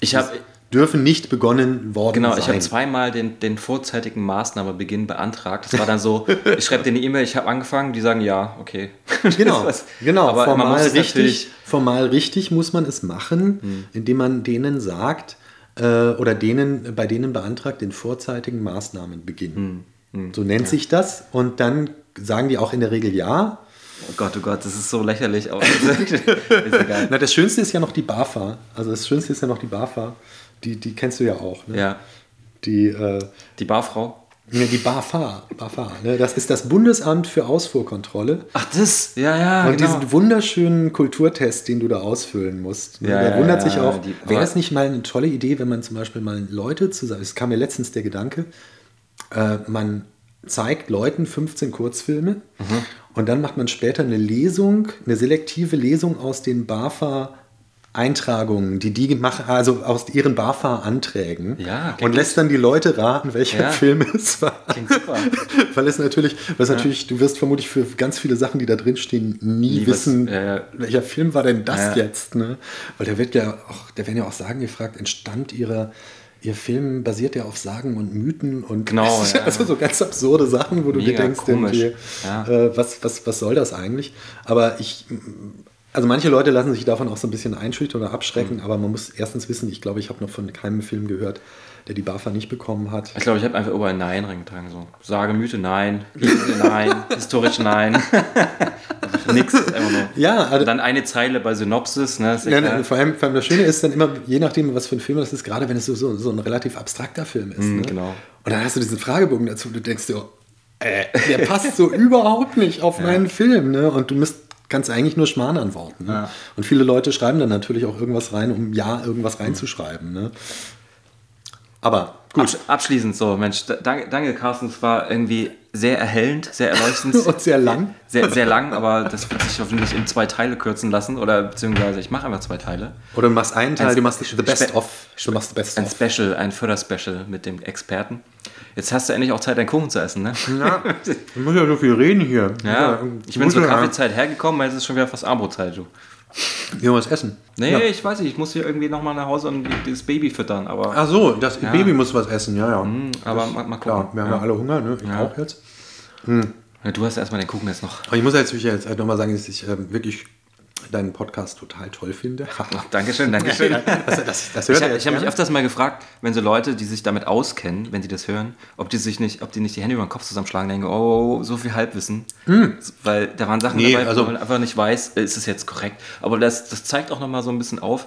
Ich habe dürfen nicht begonnen worden Genau, sein. ich habe zweimal den, den vorzeitigen Maßnahmebeginn beantragt. Das war dann so, ich schreibe dir eine E-Mail, ich habe angefangen, die sagen ja, okay. [LAUGHS] Genau, Das- genau. Aber formal, richtig, Hm. formal richtig muss man es machen, indem man denen sagt, äh, oder denen, bei denen beantragt, den vorzeitigen Maßnahmenbeginn. Hm. So nennt sich das. Und dann sagen die auch in der Regel ja. oh Gott, oh Gott, das ist so lächerlich. [LAUGHS] Ist egal. Na, das Schönste ist ja noch die BAFA. Also das Schönste ist ja noch die BAFA. Die, die kennst du ja auch. Ne? Ja, Die, äh, die Barfrau. ne, die BAFA. BAFA ne? Das ist das Bundesamt für Ausfuhrkontrolle. Ach, das, ja, ja, Und genau. diesen wunderschönen Kulturtest, den du da ausfüllen musst, ne, Ja, der ja, wundert ja, sich auch, wäre das nicht mal eine tolle Idee, wenn man zum Beispiel mal Leute zusammen, es kam mir letztens der Gedanke, äh, man zeigt Leuten 15 Kurzfilme Mhm. und dann macht man später eine Lesung, eine selektive Lesung aus den BAFA Eintragungen, die die machen, also aus ihren BAFA-Anträgen Ja, und lässt dann die Leute raten, welcher Ja. Film es war. Klingt super. [LAUGHS] Weil es natürlich, weil es natürlich, du wirst vermutlich für ganz viele Sachen, die da drin stehen, nie, Nie was- wissen, ja, ja. welcher Film war denn das Ja. jetzt, ne? Weil der wird ja auch, der werden ja auch Sagen gefragt, entstand ihrer, ihr Film basiert ja auf Sagen und Mythen und Genau, [LAUGHS] ja. also so ganz absurde Sachen, wo du dir denkst, Ja. äh, was, was, was soll das eigentlich? Aber ich, also manche Leute lassen sich davon auch so ein bisschen einschüchtern oder Mhm. abschrecken, aber man muss erstens wissen, ich glaube, ich habe noch von keinem Film gehört, der die BAFA nicht bekommen hat. Ich glaube, ich habe einfach überall Nein reingetragen. So. Sage, Mythe, nein. Nein. [LAUGHS] Historisch, nein. [LAUGHS] nix. Einfach nur. Ja, also- dann eine Zeile bei Synopsis. Ne, ja Ja, vor, allem, vor allem das Schöne ist dann immer, je nachdem, was für ein Film das ist, gerade wenn es so, so, so ein relativ abstrakter Film ist. Mhm, ne? genau. Und dann hast du diesen Fragebogen dazu, du denkst dir, äh, der passt so [LAUGHS] überhaupt nicht auf meinen Film. Ne? Und du müsst, kannst eigentlich nur Schmarrn antworten. Ne? Ja. Und viele Leute schreiben dann natürlich auch irgendwas rein, um ja irgendwas reinzuschreiben. Ne? Aber gut. Absch abschließend so, Mensch, da- danke, danke Carsten, es war irgendwie sehr erhellend, sehr erleuchtend. [LAUGHS] Und sehr lang. Sehr, sehr lang, aber das wird sich hoffentlich in zwei Teile kürzen lassen. Oder beziehungsweise ich mache einfach zwei Teile. Oder du machst einen Teil, Ein du machst the best Spe- of. Du machst the best Ein of. Special, ein Förderspecial mit dem Experten. Jetzt hast du endlich auch Zeit, deinen Kuchen zu essen, ne? Ja, du musst ja so viel reden hier. [LAUGHS] Ja, ich bin zur Kaffeezeit hergekommen, weil es ist schon wieder fast Armutzeit, du. Ja, was essen. Nee, Ja. ich weiß nicht, ich muss hier irgendwie nochmal nach Hause und das Baby füttern, aber, Ach so, das Baby muss was essen, ja, ja. aber mal, mal gucken. Klar, wir haben ja, alle Hunger, ne? Ich Ja. auch jetzt. Ja, du hast erstmal den Kuchen jetzt noch. Aber ich muss jetzt, jetzt halt nochmal sagen, dass ich ähm, wirklich deinen Podcast total toll finde. [LAUGHS] Dankeschön, Dankeschön. [LAUGHS] das, das, das Ich habe hab mich öfters mal gefragt, wenn so Leute, die sich damit auskennen, wenn sie das hören, ob die sich nicht, ob die nicht die Hände über den Kopf zusammenschlagen, denken, oh, so viel Halbwissen. Weil da waren Sachen Nee, dabei, also- wo man einfach nicht weiß, ist es jetzt korrekt. Aber das, das zeigt auch nochmal so ein bisschen auf,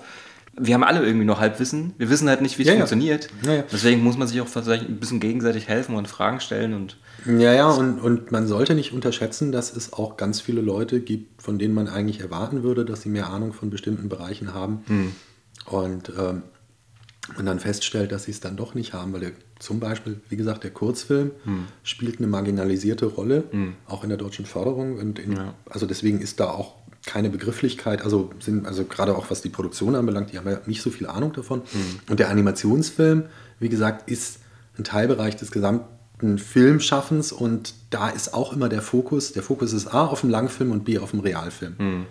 wir haben alle irgendwie nur Halbwissen. Wir wissen halt nicht, wie es Ja, funktioniert. Ja, ja. Deswegen muss man sich auch vielleicht ein bisschen gegenseitig helfen und Fragen stellen und Ja, ja, und, und man sollte nicht unterschätzen, dass es auch ganz viele Leute gibt, von denen man eigentlich erwarten würde, dass sie mehr Ahnung von bestimmten Bereichen haben. Hm. Und ähm, man dann feststellt, dass sie es dann doch nicht haben, weil der, zum Beispiel, wie gesagt, der Kurzfilm Hm. spielt eine marginalisierte Rolle, auch in der deutschen Förderung. Und in. Also deswegen ist da auch keine Begrifflichkeit, also sind, also gerade auch was die Produktion anbelangt, die haben ja nicht so viel Ahnung davon. Und der Animationsfilm, wie gesagt, ist ein Teilbereich des gesamten Filmschaffens und da ist auch immer der Fokus, der Fokus ist A auf dem Langfilm und B auf dem Realfilm.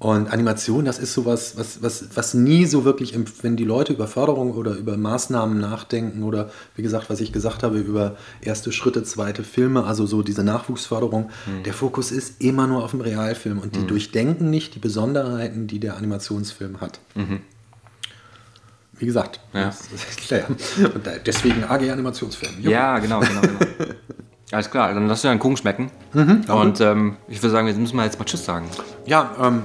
Und Animation, das ist sowas, was, was, was nie so wirklich, wenn die Leute über Förderung oder über Maßnahmen nachdenken oder wie gesagt, was ich gesagt habe, über erste Schritte, zweite Filme, also so diese Nachwuchsförderung, der Fokus ist immer nur auf dem Realfilm und die durchdenken nicht die Besonderheiten, die der Animationsfilm hat. Wie gesagt, Ja. das ist klar. Und deswegen AG Animationsfilm. Jo. Ja, genau, genau, genau. [LAUGHS] Alles klar, dann lass dir einen Kuchen schmecken. Mhm, und ähm, ich würde sagen, jetzt müssen wir jetzt mal Tschüss sagen. ja ähm,